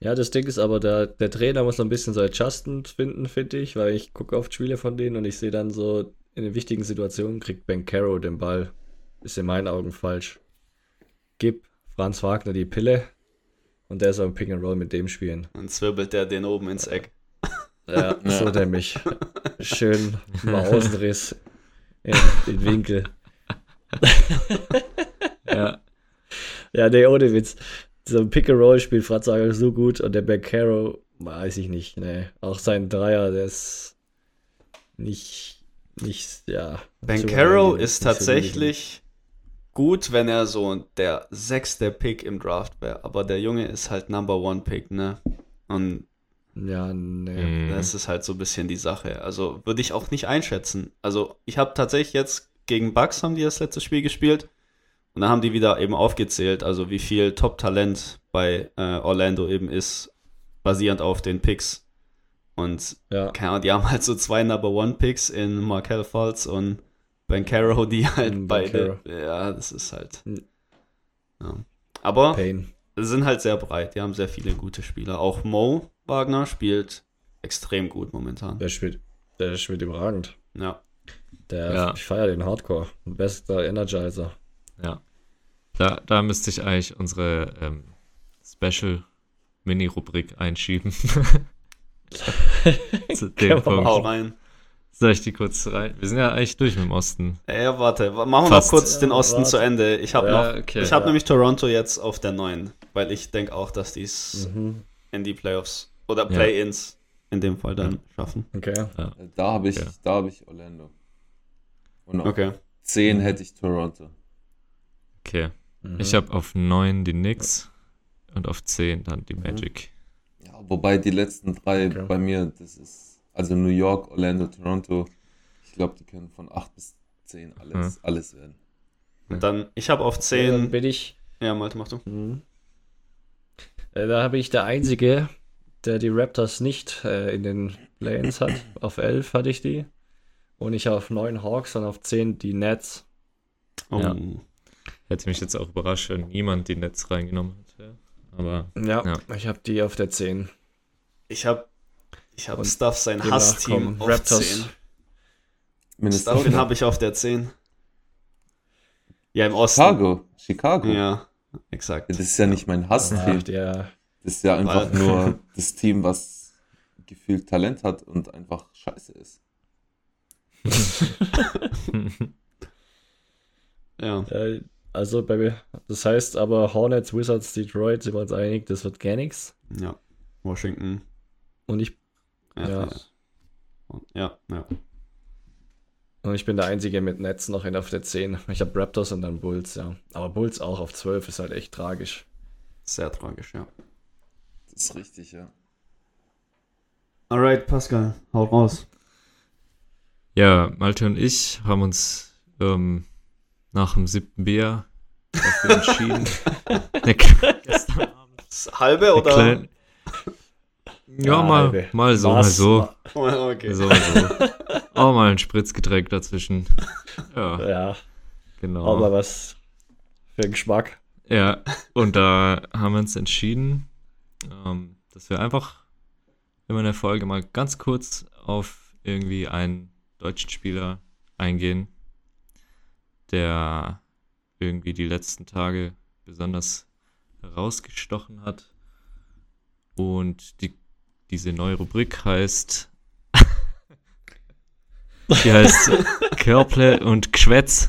Ja, das Ding ist aber, der, der Trainer muss noch ein bisschen so adjustend finden, finde ich, weil ich gucke auf die Spiele von denen und ich sehe dann so, in den wichtigen Situationen kriegt Ben Caro den Ball. Ist in meinen Augen falsch. Gib Franz Wagner die Pille und der soll ein Pick and Roll mit dem spielen. Dann zwirbelt der den oben ins Eck. Ja, so nämlich. Schön mal Außenriss [laughs] in den Winkel. [laughs] Ja. Ja, nee, ohne Witz. So ein Pick and Roll spielt Wagner so gut und der Ben Caro, weiß ich nicht, nee. Auch sein Dreier, der ist nicht, nicht, ja. Ben zu Caro rein, ist so tatsächlich gut, wenn er so der sechste Pick im Draft wäre. Aber der Junge ist halt Number One Pick, ne? Und. Ja, nee. Mhm. das ist halt so ein bisschen die Sache. Also würde ich auch nicht einschätzen. Also ich habe tatsächlich jetzt gegen Bucks haben die das letzte Spiel gespielt. Und dann haben die wieder eben aufgezählt, also wie viel Top-Talent bei äh, Orlando eben ist, basierend auf den Picks. Und Ja. keine Ahnung, die haben halt so zwei Number One Picks in Markel Fultz und Ben Caro, die halt Ben beide. Ja, das ist halt. Ja. Aber Pain. Sie sind halt sehr breit. Die haben sehr viele gute Spieler. Auch Mo Wagner spielt extrem gut momentan. Der spielt, der spielt überragend. Ja. Der, Ja. Ich feiere den Hardcore. Bester Energizer. Ja. Da, da müsste ich eigentlich unsere ähm, Special-Mini-Rubrik einschieben. [laughs] Zu dem wir [laughs] Punkt. Hau rein. Soll ich die kurz rein? Wir sind ja eigentlich durch mit dem Osten. Ja, warte. Machen wir Fast. noch kurz den Ja, Osten warte. zu Ende. Ich habe Ja, noch. okay. ich habe Ja. nämlich Toronto jetzt auf der 9, weil ich denke auch, dass die es Mhm. in die Playoffs oder Ja. Play-ins in dem Fall dann schaffen. Okay. Da habe ich, Ja. da habe ich Orlando. Und auf Okay. 10 hätte ich Toronto. Okay. Mhm. Ich habe auf 9 die Knicks und auf 10 dann die Magic. Ja, wobei die letzten drei Okay. bei mir, das ist, also New York, Orlando, Toronto, ich glaube, die können von 8 bis 10 alles, alles werden. Und dann, ich habe auf Ja, dann 10. bin ich. Ja, Malte, mach du. Mhm. Äh, Da habe ich der Einzige, der die Raptors nicht äh, in den Play-ins hat. [clears throat] Auf 11 hatte ich die. Und ich auf 9 Hawks und auf 10 die Nets. Oh. Ja. Hätte mich jetzt auch überrascht, wenn niemand die Netz reingenommen hätte. Aber Ja, Ja. ich habe die auf der 10. Ich habe ich hab Und Stuff sein demnach Hassteam auf Raptors. 10. Stuff, habe ich auf der 10. Ja, im Osten. Chicago, Chicago. Ja, exakt. Das ist ja nicht mein Hassteam. der, Das ist ja einfach Weil- nur [laughs] das Team, was gefühlt Talent hat und einfach scheiße ist. [laughs] Ja. Äh, also bei mir, das heißt aber Hornets, Wizards, Detroit, sind wir uns einig, das wird gar nichts. Ja. Washington. Und ich, Ja. Ja. Und- Ja, und ich bin der Einzige mit Nets noch in auf der 10. Ich habe Raptors und dann Bulls, ja. Aber Bulls auch auf 12 ist halt echt tragisch. Sehr tragisch, ja. Das ist richtig, ja. Alright, Pascal, hau raus. Ja, Malte und ich haben uns ähm, nach dem siebten Bier entschieden. Ne, gestern Abend. Das halbe oder? kleine- Ja, mal, mal so, mal so. [laughs] okay. So, mal so. [laughs] Auch mal ein Spritzgetränk dazwischen. [laughs] Ja, Ja, genau. aber was für Geschmack. Ja, und da haben wir uns entschieden, ähm, dass wir einfach immer in der Folge mal ganz kurz auf irgendwie einen deutschen Spieler eingehen, der irgendwie die letzten Tage besonders herausgestochen hat. Und die, diese neue Rubrik heißt. [laughs] die heißt Körple und Geschwätz.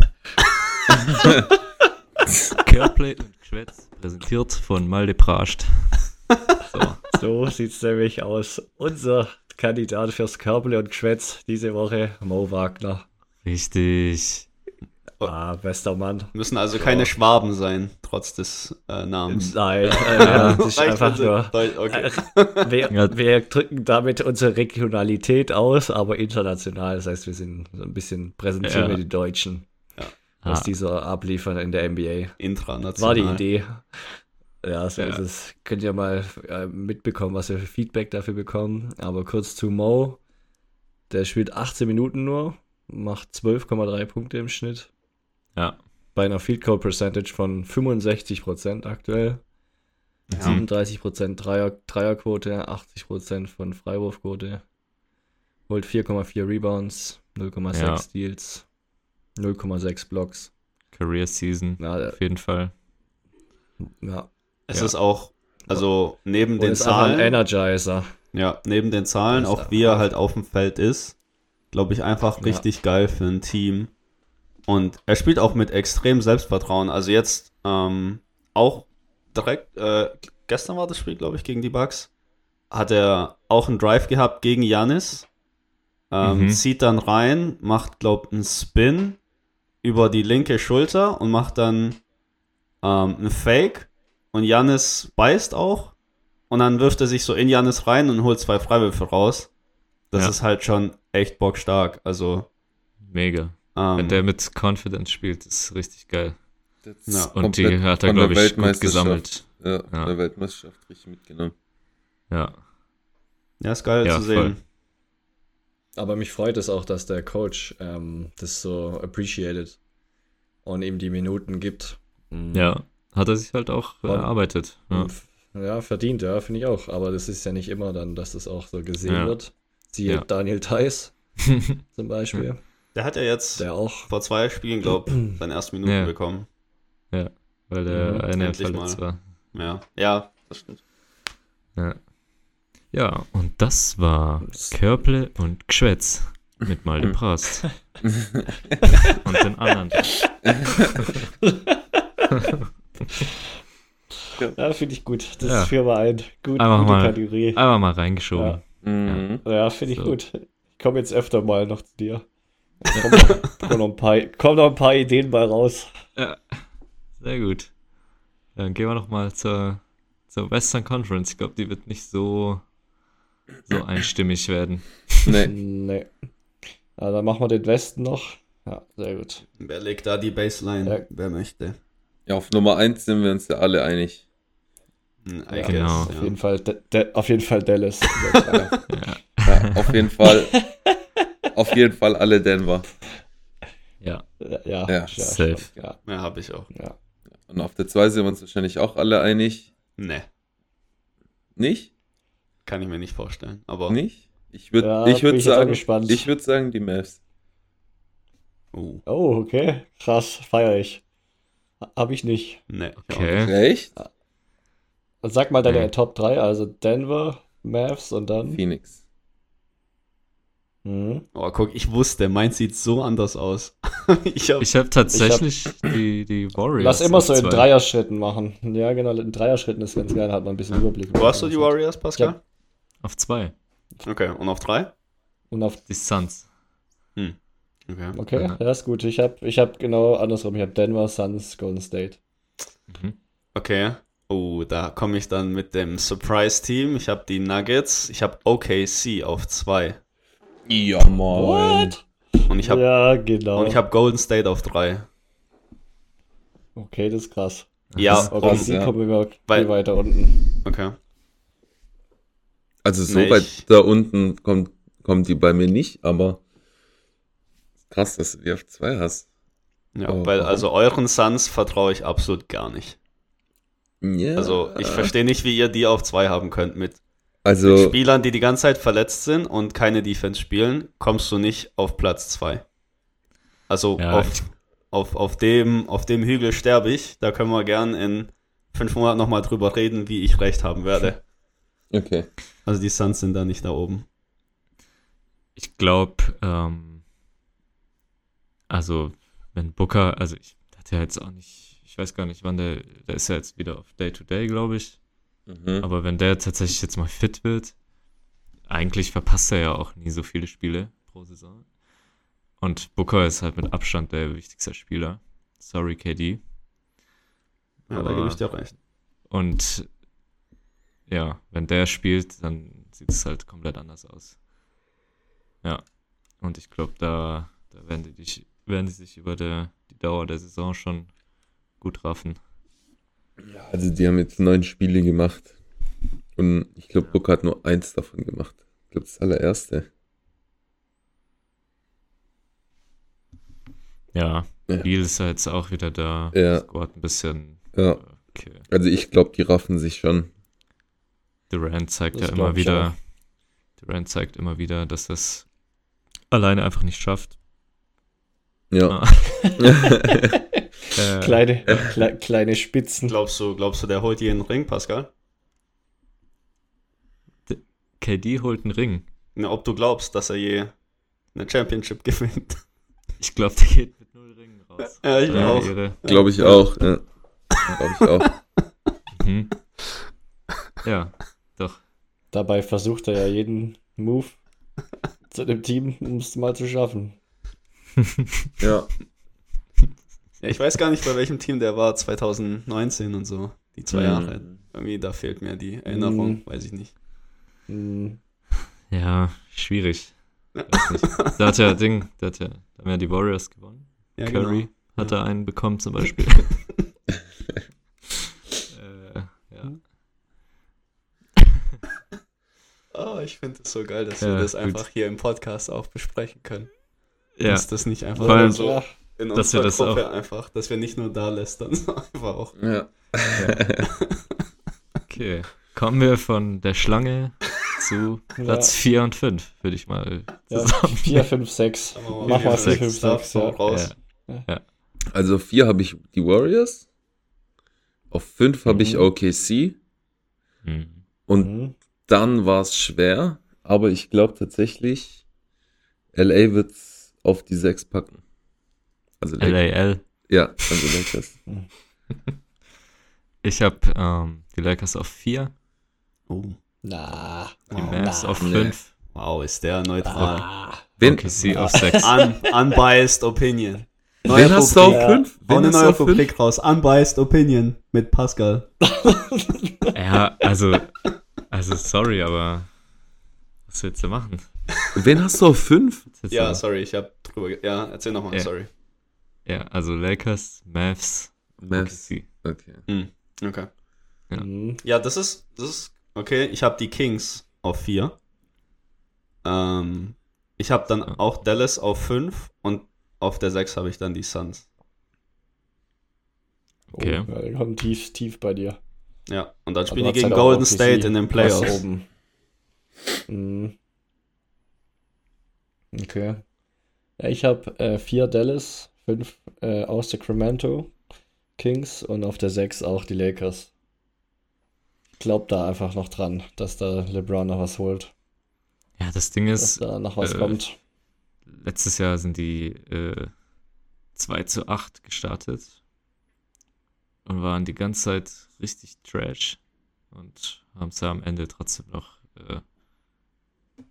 [laughs] Körple und Geschwätz, präsentiert von Malde Prascht. So, So sieht's nämlich aus. Unser Kandidat fürs Körble und Geschwätz diese Woche, Mo Wagner. richtig. Ah, bester Mann. Müssen also keine Schwaben sein, trotz des äh, Namens. Nein, [laughs] äh, das ist Reicht, einfach sie- nur. Okay. Wir, Ja. wir drücken damit unsere Regionalität aus, aber international. Das heißt, wir sind so ein bisschen präsentieren Ja. wir die Deutschen, was Ah, dieser abliefern in der NBA. Intranational. War die Idee. Ja, so Ja. ist es. Könnt ihr mal äh, mitbekommen, was wir für Feedback dafür bekommen. Aber kurz zu Mo. Der spielt 18 Minuten nur, macht 12,3 Punkte im Schnitt. Ja. Bei einer Field Goal Percentage von 65% aktuell. Ja. 37% Dreier, Dreierquote, 80% von Freiwurfquote. Holt 4,4 Rebounds, 0,6 Ja. Steals, 0,6 Blocks. Career Season, Ja, auf jeden Fall. ja. Es Ja. ist auch, also neben Und den ist einfach ein Zahlen, Energizer. ja, neben den Zahlen, auch wie er halt auf dem Feld ist, glaube ich, einfach Ja. richtig geil für ein Team. Und er spielt auch mit extrem Selbstvertrauen. Also jetzt ähm, auch direkt, äh, gestern war das Spiel, glaube ich, gegen die Bucks, hat er auch einen Drive gehabt gegen Janis. Ähm, Mhm. Zieht dann rein, macht, glaube ich, einen Spin über die linke Schulter und macht dann ähm, einen Fake. Und Janis beißt auch. Und dann wirft er sich so in Janis rein und holt zwei Freiwürfe raus. Das Ja. ist halt schon echt bockstark. Also, Mega. Ähm, Wenn der mit Confidence spielt, ist richtig geil. Ja. Und die hat er, glaube ich, gut gesammelt. Ja, Ja. der Weltmeisterschaft richtig mitgenommen. Ja. ja, ist geil Ja, zu voll. sehen. Aber mich freut es auch, dass der Coach ähm, das so appreciated und ihm die Minuten gibt. Mhm. Ja. Hat er sich halt auch Und- erarbeitet. Ja. Ja, verdient, ja, finde ich auch. Aber das ist ja nicht immer dann, dass das auch so gesehen Ja. wird. Siehe Ja. Daniel Theiss [laughs] zum Beispiel, Der hat ja jetzt der auch. vor zwei Spielen, glaube [clears throat] ich, seine ersten Minuten Ja. bekommen. Weil der Mhm, eine endlich verletzt war. Ja, ja, das stimmt. Ja. Ja, und das war Körple und Geschwätz mit Malte [laughs] Prast. [laughs] und den anderen. Ja, finde ich gut. Das Ja. führen wir ein. Gut, Einfach gute mal. Kategorie. Einfach mal reingeschoben. Mhm. Ja, finde ich So. gut. Ich komme jetzt öfter mal noch zu dir. Komm noch, komm noch, ein paar, komm noch ein paar Ideen mal raus. Ja. Sehr gut. Dann gehen wir noch mal zur, zur Western Conference. Ich glaube, die wird nicht so, so einstimmig werden. Nee. Nee. Ja, dann machen wir den Westen noch. Ja, sehr gut. Wer legt da die Baseline? Ja. Wer möchte? Ja, auf Nummer 1 sind wir uns ja alle einig. Hm, Ja, guess, genau. Auf, ja. jeden Fall, De De auf jeden Fall Dallas. [laughs] Ja, auf jeden Fall. [laughs] auf jeden Fall alle Denver. Ja. ja, ja, Ja, safe. Ja, Ja, habe ich auch. ja. Und auf der 2 sind wir uns wahrscheinlich auch alle einig. Ne, Nicht? kann ich mir nicht vorstellen. Aber Nicht? Ich würde Ja, ich würd sagen, gespannt. ich würde sagen die Mavs. uh, Oh, okay. Krass, feiere ich. Habe ich nicht. ne. ich auch Okay. nicht. Echt? Sag mal deine Nee. Top 3, also Denver, Mavs und dann. Phoenix. Mhm. Oh, guck, ich wusste, meins sieht so anders aus. [laughs] ich hab, Ich habe tatsächlich die, die Warriors. Lass immer so in zwei. Dreierschritten machen. Ja, genau, in Dreierschritten ist ganz geil, hat man ein bisschen Überblick. wo hast du die Warriors, Pascal? Ja. Auf zwei. Okay, und auf drei? Und auf, Die Suns. Okay. okay, Ja. ja, ist gut. Ich habe ich hab genau andersrum. Ich habe Denver, Suns, Golden State. Mhm. Okay. Oh, da komme ich dann mit dem Surprise-Team. Ich habe die Nuggets. Ich habe OKC auf zwei. Ja, moin. Und ich habe ja, genau. und ich habe Golden State auf drei. okay, das ist krass. Ja, Okay, krass, sie ja. kommen immer Weil- viel weiter unten. okay. Also so Nee, weit ich- da unten kommt, kommt die bei mir nicht, aber krass, dass du die auf zwei hast. Ja, Oh, weil warum? also euren Suns vertraue ich absolut gar nicht. Ja. Also ich verstehe nicht, wie ihr die auf zwei haben könnt mit Also, Spielern, die die ganze Zeit verletzt sind und keine Defense spielen, kommst du nicht auf Platz zwei. Also Ja, auf, auf, auf, dem, auf dem Hügel sterbe ich. Da können wir gern in fünf Monaten nochmal drüber reden, wie ich recht haben werde. [laughs] okay. Also die Suns sind da nicht da oben. Ich glaube, ähm, also wenn Booker, also ich hat ja jetzt auch nicht, ich weiß gar nicht, wann der, der ist ja jetzt wieder auf Day-to-Day, glaube ich. Mhm. Aber wenn der tatsächlich jetzt mal fit wird, eigentlich verpasst er ja auch nie so viele Spiele pro Saison. Und Booker ist halt mit Abstand der wichtigste Spieler. Sorry, KD. Ja, da Aber- gebe ich dir recht. Und ja, wenn der spielt, dann sieht es halt komplett anders aus. Ja. Und ich glaube, da, da werden, die, dich- werden die sich über der, die Dauer der Saison schon gut raffen. Also die haben jetzt neun Spiele gemacht. Und ich glaube, Booker hat nur eins davon gemacht. Ich glaube, das allererste. Ja, Ja. Beal ist ja jetzt auch wieder da. Ja. Scored ein bisschen. Ja. Okay. Also ich glaube, die raffen sich schon. Durant zeigt Das ja immer wieder. Durant zeigt immer wieder, dass das alleine einfach nicht schafft. Ja. Ah. [laughs] [laughs] Äh, Kleine, kle kleine Spitzen. Glaubst du, glaubst du, der holt jeden Ring, Pascal? KD holt einen Ring. Ne, ob du glaubst, dass er je eine Championship gewinnt. Ich glaube, der geht mit null Ringen raus. Ja, ich Seine auch. Glaube ich auch. Ja. Glaube ich auch. Mhm. Ja, doch. Dabei versucht er ja jeden Move zu dem Team, um es mal zu schaffen. Ja. [laughs] Ja, ich weiß gar nicht, bei welchem Team der war, 2019 und so. Die zwei Mhm. Jahre. Irgendwie, da fehlt mir die Erinnerung, Mhm. weiß ich nicht. Hm, Ja, schwierig. Nicht. Da hat ja Ding, da hat ja, da haben ja die Warriors gewonnen. Ja, Curry genau. hat Ja. da einen bekommen zum Beispiel. [laughs] äh, ja. Oh, ich finde es so geil, dass Ja, wir das gut. einfach hier im Podcast auch besprechen können. ja. Dass das nicht einfach Vor allem- nur so ja, in dass wir unserer das Gruppe einfach, dass wir nicht nur da lästern, [laughs] sondern einfach auch. Ja. [laughs] Okay. Kommen wir von der Schlange zu Platz 4 und 5, würde ich mal ja, zusammen. 4, 5, 6. Sagen wir mal, Mach mal viel 4, 5, Stuff 6. so Ja. raus. Also vier habe ich die Warriors. Auf fünf habe ich Mhm. OKC. Mhm. Und Mhm. dann war es schwer. Aber ich glaube tatsächlich, LA wird's auf die sechs packen. Also. LAL. Ja, also Lakers. [laughs] Ich habe ähm, die Lakers auf 4, Oh, Na. die. Mavs na, auf nee. 5, wow, ist der neutral. Ah. Wen, OKC auf 6. Un unbiased Opinion. wen hast du auf Ja. fünf? Hau Wen eine hast du neue auf fünf? Rubrik raus. Unbiased Opinion mit Pascal. [laughs] Ja, also, also sorry, aber was willst du machen? Wen hast du auf fünf? Was willst du Ja, machen? sorry, ich hab drüber. Ja, erzähl nochmal, Ja. sorry. Ja, also Lakers, Mavs, Mavs. OKC. Okay. Hm, okay. Ja. Mhm. Ja, das ist, das ist okay. Ich habe die Kings auf 4. Ähm, ich habe dann Ja. auch Dallas auf 5 und auf der 6 habe ich dann die Suns. Okay. Oh, ja, kommt tief, tief bei dir. Ja, und dann spielen die hast gegen halt Golden State in den Playoffs. Oben. Mhm. Okay. Ja, ich habe äh, vier Dallas, fünf äh, aus Sacramento Kings und auf der sechs auch die Lakers. Ich glaube da einfach noch dran, dass da LeBron noch was holt. Ja, das Ding dass ist, da noch was äh, kommt. letztes Jahr sind die äh, 2 zu 8 gestartet und waren die ganze Zeit richtig trash und haben es ja am Ende trotzdem noch, äh,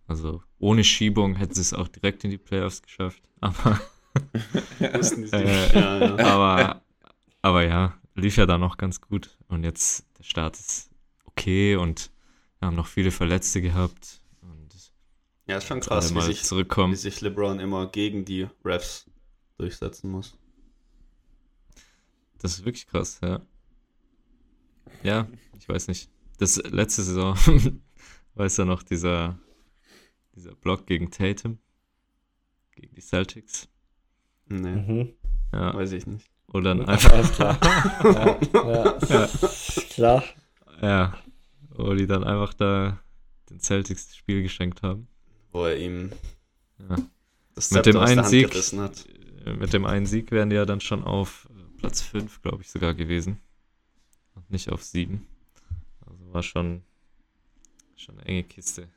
also ohne Schiebung hätten sie es auch direkt in die Playoffs geschafft, [laughs] aber, [laughs] Wussten die Äh, nicht. ja, ja. aber, aber ja, lief ja dann noch ganz gut und jetzt der Start ist okay und wir haben noch viele Verletzte gehabt und ja, ist schon krass, wie sich, wie zurückkommen. sich LeBron immer gegen die Refs durchsetzen muss. Das ist wirklich krass, ja. Ja, ich weiß nicht. Das letzte Saison, [laughs] weiß ja noch, dieser, dieser Block gegen Tatum, gegen die Celtics. Nee, Mhm. Ja, weiß ich nicht. oder dann Alles einfach, klar. [laughs] ja, ja. Klar. ja, wo die dann einfach da den Celtics das Spiel geschenkt haben. Wo er ihm Ja. das Mit Zepter dem aus der einen Hand Sieg, gerissen hat. äh, mit dem einen Sieg wären die ja dann schon auf äh, Platz 5, glaube ich, sogar gewesen. Und nicht auf 7. Also war schon, schon eine enge Kiste.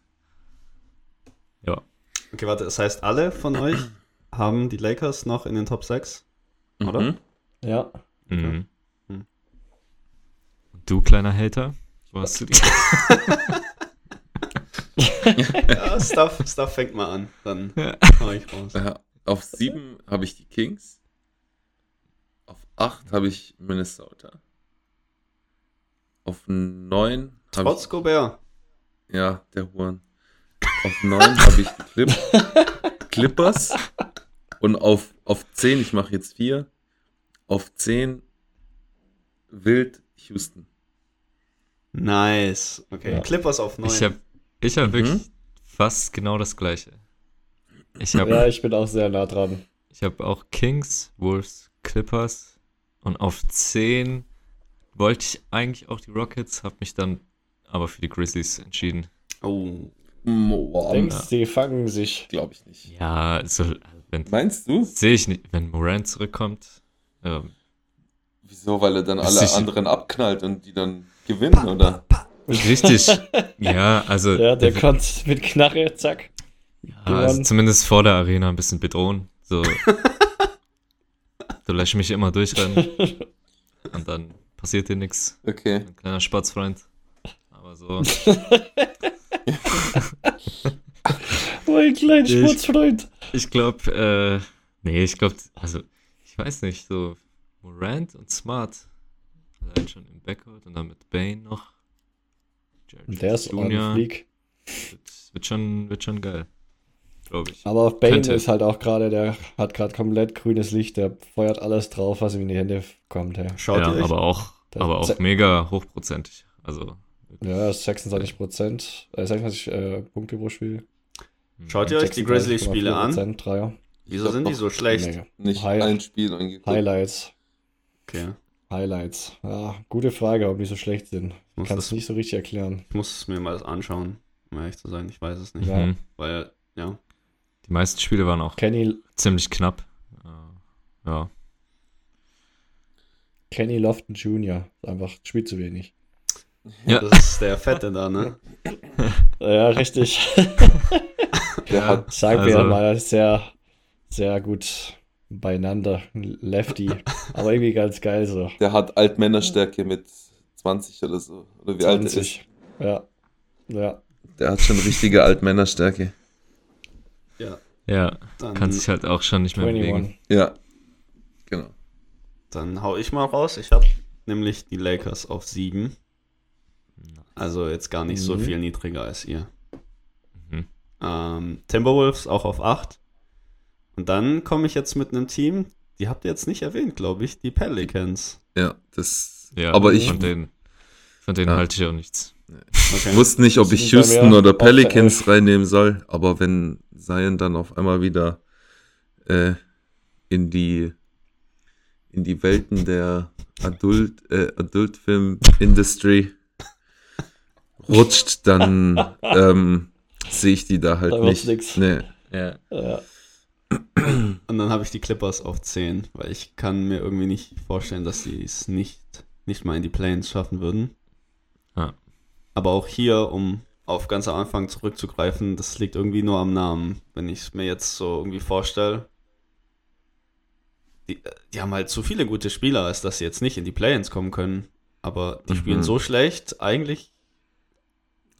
Ja. Okay, warte, das heißt, alle von euch haben die Lakers noch in den Top 6? Oder? Mhm. Ja. Mhm. Hm. Und du, kleiner Hater, wo hast du die? [laughs] Ja, Stuff, Stuff fängt mal an, dann Ja. hau ich raus. Ja, auf sieben habe ich die Kings. Auf acht habe ich Minnesota. Auf neun habe Trotz Gobert. ich. Ja, der Huren. Auf neun habe ich die Clip, [laughs] Clippers. Und auf, auf zehn, ich mache jetzt vier. Auf zehn Wild Houston. Nice. Okay, Ja. Clippers auf 9. Ich habe ich hab Mhm. wirklich fast genau das gleiche. Ich habe ja, ich bin auch sehr nah dran. ich hab auch Kings, Wolves, Clippers und auf 10 wollte ich eigentlich auch die Rockets, habe mich dann aber für die Grizzlies entschieden. oh, Denkst die fangen sich. glaube ich nicht. Ja, also, wenn Meinst du? sehe ich nicht, wenn Moran zurückkommt. Ähm, Wieso? Weil er dann alle anderen abknallt und die dann gewinnen, oder? richtig. [laughs] ja, also, Ja, der konnte mit Knarre, zack. ja, also zumindest vor der Arena ein bisschen bedrohen. So. [laughs] du lässt mich immer durchrennen und dann passiert dir nichts. Okay. Ein kleiner Spatzfreund. Aber so. [laughs] Mein kleiner Sportsfreund. Ich glaube, äh, nee, ich glaube, also, ich weiß nicht, so Morant und Smart. Allein schon im Backcourt und dann mit Bane noch. Jared Der ist on Jr. fleek. Wird, wird, schon, wird schon geil. Glaube ich. Aber auf Bane Könnte. ist halt auch gerade, der hat gerade komplett grünes Licht, der feuert alles drauf, was ihm in die Hände kommt. Ja, schaut ja, ihr euch aber auch, Das- aber auch mega hochprozentig. Also. ja 26 Prozent, äh, 26 äh, Punkte pro Spiel. Schaut ihr euch die Grizzlies-Spiele an? 36,4% Dreier. Wieso Ich sind die so schlecht? Mega. Nicht Hi- ein Spiel angeguckt. Highlights. Okay, Highlights. Ja, gute Frage, ob die so schlecht sind. Kannst das, du nicht so richtig erklären. ich muss es mir mal anschauen, um ehrlich zu sein. Ich weiß es nicht. Ja. Mhm. Weil, ja. Die meisten Spiele waren auch Kenny, ziemlich knapp. Ja. Kenny Lofton Jr. Einfach spielt zu wenig. Ja. Das ist der Fette da, ne? [laughs] Ja, richtig. [laughs] [laughs] Der hat, Sagen wir Also- mal sehr, sehr gut beieinander. Lefty. Aber irgendwie ganz geil so. der hat Altmännerstärke mit 20 oder so. Oder wie alt er ist. 20. Ja. Ja. Der hat schon richtige Altmännerstärke. Ja. Ja, Dann, kann sich halt auch schon nicht mehr bewegen. 21. Ja. Genau. dann hau ich mal raus. Ich habe nämlich die Lakers auf 7. Also jetzt gar nicht so Mhm. viel niedriger als ihr. Ähm, Timberwolves auch auf 8. Und dann komme ich jetzt mit einem Team, die habt ihr jetzt nicht erwähnt, glaube ich, die Pelicans. Ja, das. Ja, aber ich von denen, von denen Ja. halte ich auch nichts. Okay. wusste nicht, ob ich Houston oder Pelicans reinnehmen soll, aber wenn Zion dann auf einmal wieder äh, in die in die Welten der Adult äh, Adultfilm Industry rutscht, dann [laughs] ähm, sehe ich die da halt Da nicht. nix. Nee. Ja. Ja. Und dann habe ich die Clippers auf 10, weil ich kann mir irgendwie nicht vorstellen, dass sie es nicht, nicht mal in die Plains schaffen würden. Ja. Aber auch hier, um auf ganz am Anfang zurückzugreifen, das liegt irgendwie nur am Namen. Wenn ich es mir jetzt so irgendwie vorstelle, die, die haben halt so viele gute Spieler, als dass sie jetzt nicht in die Play-ins kommen können. Aber die Mhm. spielen so schlecht, eigentlich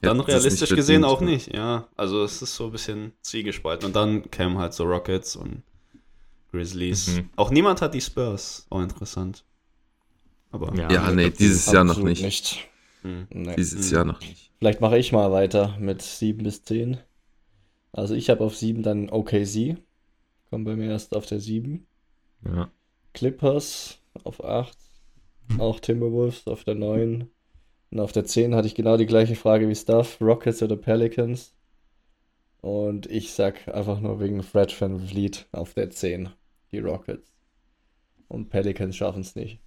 dann realistisch gesehen auch nicht. Ja, also es ist so ein bisschen zwiegespalten. Und dann kämen halt so Rockets und Grizzlies. Mhm. Auch niemand hat die Spurs. Auch interessant. Aber Ja, Ja, nee, dieses ist Jahr noch nicht. nicht. hm. Nee. Dieses Mhm. Jahr noch nicht. Vielleicht mache ich mal weiter mit 7 bis 10. Also ich habe auf 7 dann OKC. Kommt bei mir erst auf der 7. Ja. Clippers auf 8. Auch Timberwolves auf der 9. Und auf der 10 hatte ich genau die gleiche Frage wie Stuff. Rockets oder Pelicans. Und ich sag einfach nur wegen Fred Van Vliet auf der 10. Die Rockets. Und Pelicans schaffen es nicht.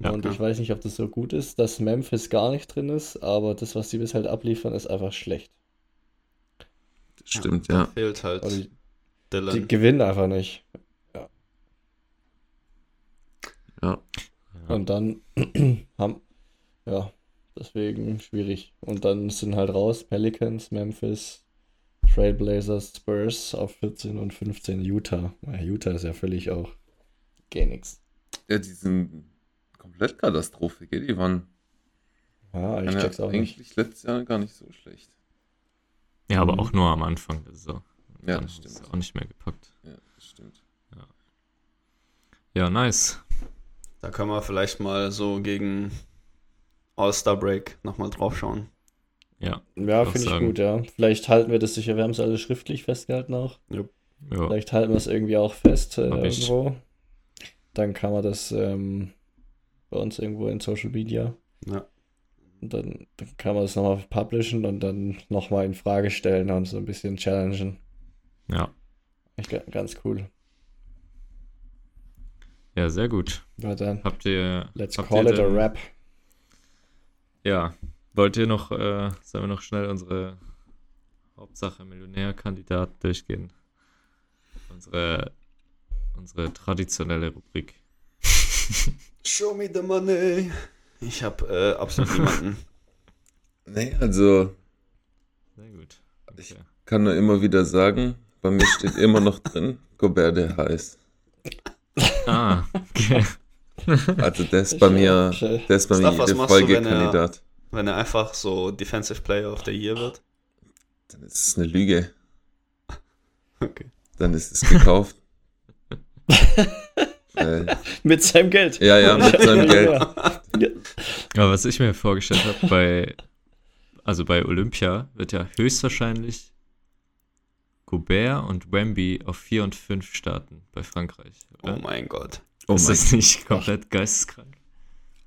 Ja, und klar. ich weiß nicht, ob das so gut ist, dass Memphis gar nicht drin ist, aber das, was die bis halt abliefern, ist einfach schlecht. Das stimmt, da ja. Fehlt halt die, die gewinnen einfach nicht. Ja. ja. Und dann [clears throat] haben, ja, deswegen schwierig. Und dann sind halt raus Pelicans, Memphis, Trailblazers, Spurs auf 14 und 15 Utah. Ja, Utah ist ja völlig auch gar nichts. Ja, die sind komplett Katastrophe, gell? Die waren Ja, ich ja, check's auch nicht. eigentlich letztes Jahr gar nicht so schlecht. ja, aber Mhm. auch nur am Anfang der Saison. Ja, Dann das stimmt. Auch nicht mehr gepackt. Ja, das stimmt. Ja, nice. Da können wir vielleicht mal so gegen All-Star Break nochmal drauf schauen. Ja. Ja, finde ich gut, ja. Vielleicht halten wir das sicher. Wir haben es alles schriftlich festgehalten auch. ja. Vielleicht halten wir es irgendwie auch fest äh, ich. irgendwo. Dann kann man das ähm, bei uns irgendwo in Social Media. Ja. Und dann, dann kann man das nochmal publishen und dann nochmal in Frage stellen und so ein bisschen challengen. Ja. Ga- ganz cool. Ja, sehr gut. Ja, dann, Habt ihr. let's habt call ihr it a denn- rap. Ja. Wollt ihr noch, äh, sollen wir noch schnell unsere Hauptsache Millionärkandidat durchgehen? Unsere, unsere traditionelle Rubrik. [laughs] Show me the money. Ich habe äh, absolut niemanden. [laughs] Nee, also Sehr gut. Ich- Okay. kann nur immer wieder sagen, bei mir steht immer noch drin, Gobert der heiß. Ah, okay. [laughs] Also der ist bei mir, Schön. der ist bei mir Staff, was jede machst du, Folge wenn er- Kandidat. Wenn er einfach so Defensive Player of the Year wird. Dann ist es eine Lüge. [laughs] Okay. Dann ist es gekauft. [laughs] äh, Mit seinem Geld. ja, ja, mit seinem Geld. Aber was ich mir vorgestellt habe, bei, also bei Olympia wird ja höchstwahrscheinlich Gobert und Wemby auf 4 und 5 starten bei Frankreich. Oh Oder? mein Gott. Oh ist das nicht komplett geisteskrank?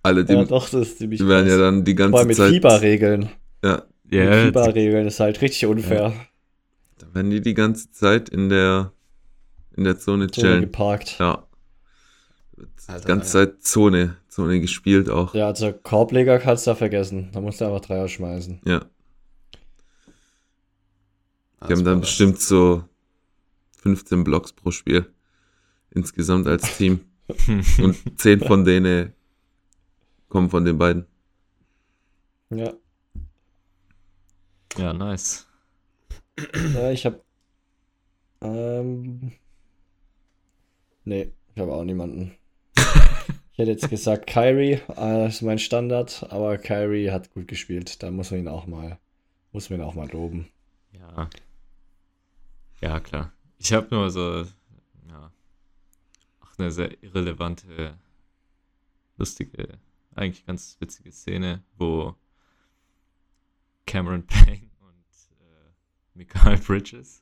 Alle, die, Ja, doch, das ist ziemlich die werden ja dann die Vor allem ganze mit Zeit. Fieberregeln. Ja, Mit Ja, Fieberregeln ist halt richtig unfair. dann werden die die ganze Zeit in der in der Zone So chillen. geparkt. Ja. Wird Die Alter, ganze Zeit Zone, Zone gespielt auch. Ja, also Korbleger kannst du da vergessen. Da musst du einfach Dreier schmeißen. Ja. Die Das haben dann bestimmt so 15 Blocks pro Spiel. Insgesamt als Team. [laughs] [laughs] Und 10 von denen kommen von den beiden. Ja. ja, nice. Ja, ich hab. Ähm. Nee, ich habe auch niemanden. Ich hätte jetzt gesagt, Kyrie äh, ist mein Standard, aber Kyrie hat gut gespielt. Da muss man ihn auch mal, muss man ihn auch mal loben. Ja. Ja, klar. Ich habe nur so, ja, eine sehr irrelevante, lustige, eigentlich ganz witzige Szene, wo Cameron [laughs] Payne und äh, Michael Bridges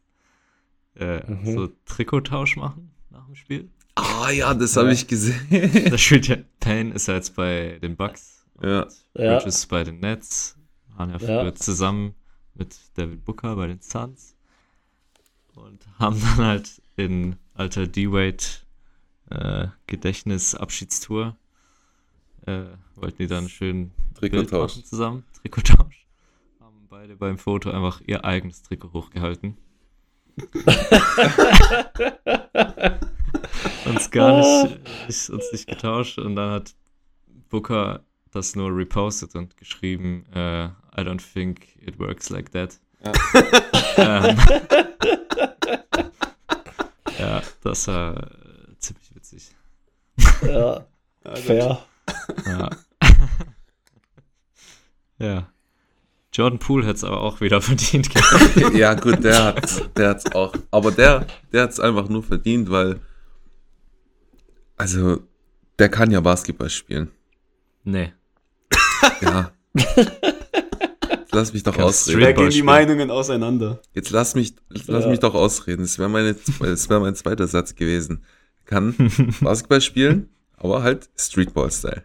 äh, Mhm. so Trikottausch machen nach dem Spiel. Ah ja, das habe Ja. ich gesehen. Da spielt ja Payne ist ja jetzt bei den Bucks und Ja. Ja. Bridges bei den Nets. Waren ja Ja. früher zusammen mit David Booker bei den Suns. Und haben dann halt in alter D-Wade äh, Gedächtnis-Abschiedstour äh, wollten die dann schön Trikottausch. zusammen. Trikottausch. Haben beide beim Foto einfach ihr eigenes Trikot hochgehalten. [laughs] uns gar nicht, nicht, uns nicht getauscht und dann hat Booker das nur repostet und geschrieben, äh, I don't think it works like that. Ja. ähm, [laughs] ja, das war äh. Ja, Ja, fair. Ja. [laughs] ja. Jordan Poole hätte es aber auch wieder [laughs] verdient ja, gut, der hat der hat's auch. Aber der, der hat es einfach nur verdient, weil. Also, der kann ja Basketball spielen. nee. Ja. Lass mich doch ausreden. Da gehen die. Meinungen auseinander. Jetzt lass mich, lass Ja. mich doch ausreden. Das wäre wäre mein zweiter Satz gewesen. Kann [laughs] Basketball spielen, aber halt Streetball-Style.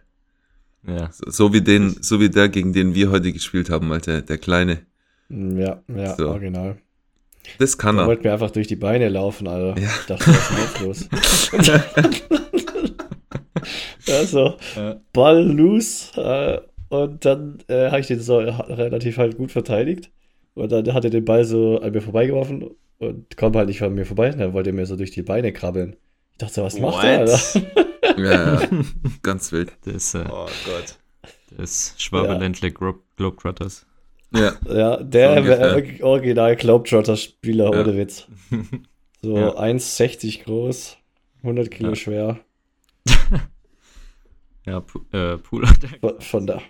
Ja. So, so wie den, so wie der, gegen den wir heute gespielt haben, Alter, der Kleine. Ja, ja, So. original. Das kann Er er. wollte mir einfach durch die Beine laufen, Alter. Ja. Ich dachte, was ist los? [laughs] also, Ja. Ball loose äh, und dann äh, habe ich den so relativ halt gut verteidigt und dann hat er den Ball so an mir vorbeigeworfen und kommt halt nicht von mir vorbei und dann wollte er mir so durch die Beine krabbeln. Ich dachte, was macht er, Alter? Ja, ja, [laughs] ganz wild. Des, äh, Oh Gott. des Schwabeländle Glo Globetrotters. Ja, Ja, So der wäre ungefähr. original Globetrotter-Spieler, Ja. ohne Witz. [laughs] So Ja. 1,60 groß, 100 Kilo Ja. schwer. [laughs] Ja, Pu äh, er- Von- Von da.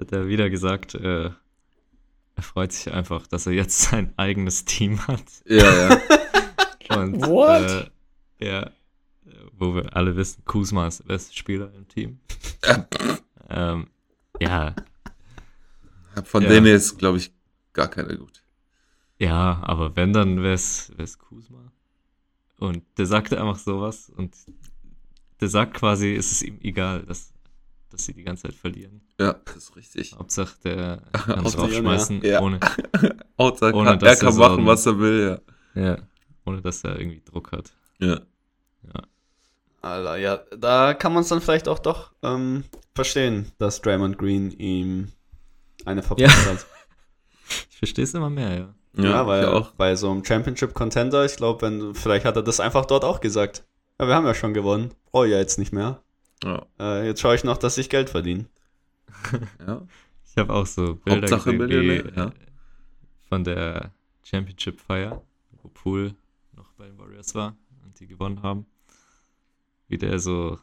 hat er wieder gesagt, äh, er freut sich einfach, dass er jetzt sein eigenes Team hat. ja, ja. Und, What? Äh, ja, wo wir alle wissen, Kuzma ist der beste Spieler im Team. ähm, ja, Von Ja. denen ist, glaube ich, gar keiner gut. ja, aber wenn, dann wäre es Kuzma. Und der sagte einfach sowas und der sagt quasi, es ist ihm egal, dass, dass sie die ganze Zeit verlieren. Ja, das ist richtig. Hauptsache, der [laughs] kann draufschmeißen, ja. ohne, Hauptsache, Ohne, kann, er dass kann er so machen, ein- was er will, ja, ohne dass er irgendwie Druck hat. ja. Ja. Alter, ja, da kann man es dann vielleicht auch doch ähm, verstehen, dass Draymond Green ihm eine verpasst hat. [laughs] Ich verstehe es immer mehr, ja. Ja, weil ich auch. bei so einem Championship-Contender, ich glaube, wenn vielleicht hat er das einfach dort auch gesagt. Ja, wir haben ja schon gewonnen. Brauche ich ja jetzt nicht mehr. Ja. Äh, jetzt schaue ich noch, dass ich Geld verdiene. [laughs] ja. Ich habe auch so Bilder Hauptsache gesehen, wie, Millionär, ja. von der Championship-Feier, wo Poole noch bei den Warriors war und die gewonnen haben. Wie der so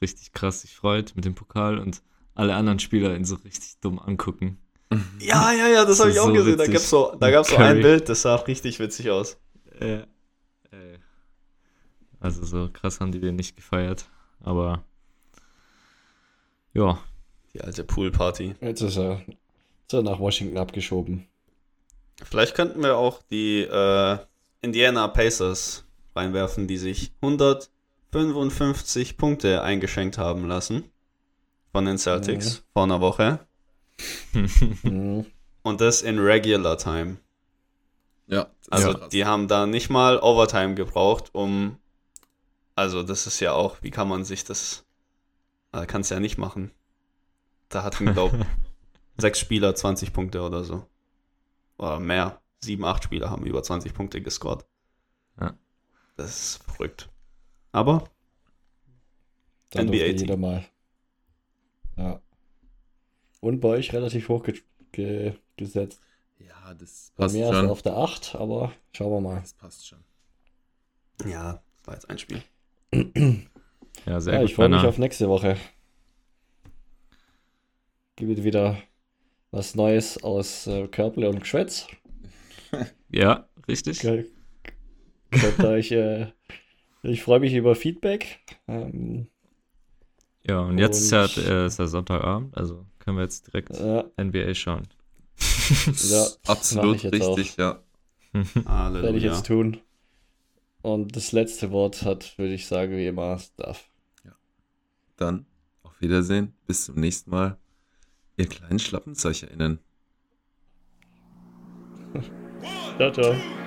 richtig krass sich freut mit dem Pokal und alle anderen Spieler ihn so richtig dumm angucken. [laughs] Ja, ja, ja, das Das habe ich auch so gesehen. Da witzig. gab's so, da gab's so ein. Bild, das sah richtig witzig aus. Äh, äh, also so krass haben die den nicht gefeiert, aber ja, Die alte Poolparty. Jetzt ist er, ist er nach Washington abgeschoben. Vielleicht könnten wir auch die äh, Indiana Pacers reinwerfen, die sich 155 Punkte eingeschenkt haben lassen von den Celtics vor einer Woche. [laughs] Mhm. Und das in Regular Time. Ja. Also ja. die haben da nicht mal Overtime gebraucht, um. Also das ist ja auch, wie kann man sich das. Da kannst ja nicht machen. Da hatten, glaube [laughs] sechs Spieler 20 Punkte oder so. Oder mehr. Sieben, acht Spieler haben über 20 Punkte gescored. Ja. Das ist verrückt. Aber Dann NBA durfte Team. jeder mal. Ja. Und bei euch relativ hoch ge ge gesetzt. ja, das Bei passt mir ist er schon. auf der 8, aber schauen wir mal. Das passt schon. ja, das war jetzt ein Spiel. ja, sehr Ja, gut. ich freue mich auf nächste Woche. Gibt wieder was Neues aus äh, Körple und Geschwätz. Ja, richtig. Könnt könnt ihr euch, äh, ich freue mich über Feedback. Ähm, Ja, und jetzt ist ja, Und- äh, ist ja Sonntagabend, also können wir jetzt direkt ja, NBA schauen. [laughs] Ja, [laughs] Absolut jetzt auch. richtig, ja. [laughs] werde ich Halleluja. jetzt tun. Und das letzte Wort hat, würde ich sagen, wie immer, Stuff. Dann auf Wiedersehen. Bis zum nächsten Mal. Ihr kleinen Schlappenzeicherinnen. Ciao, ciao.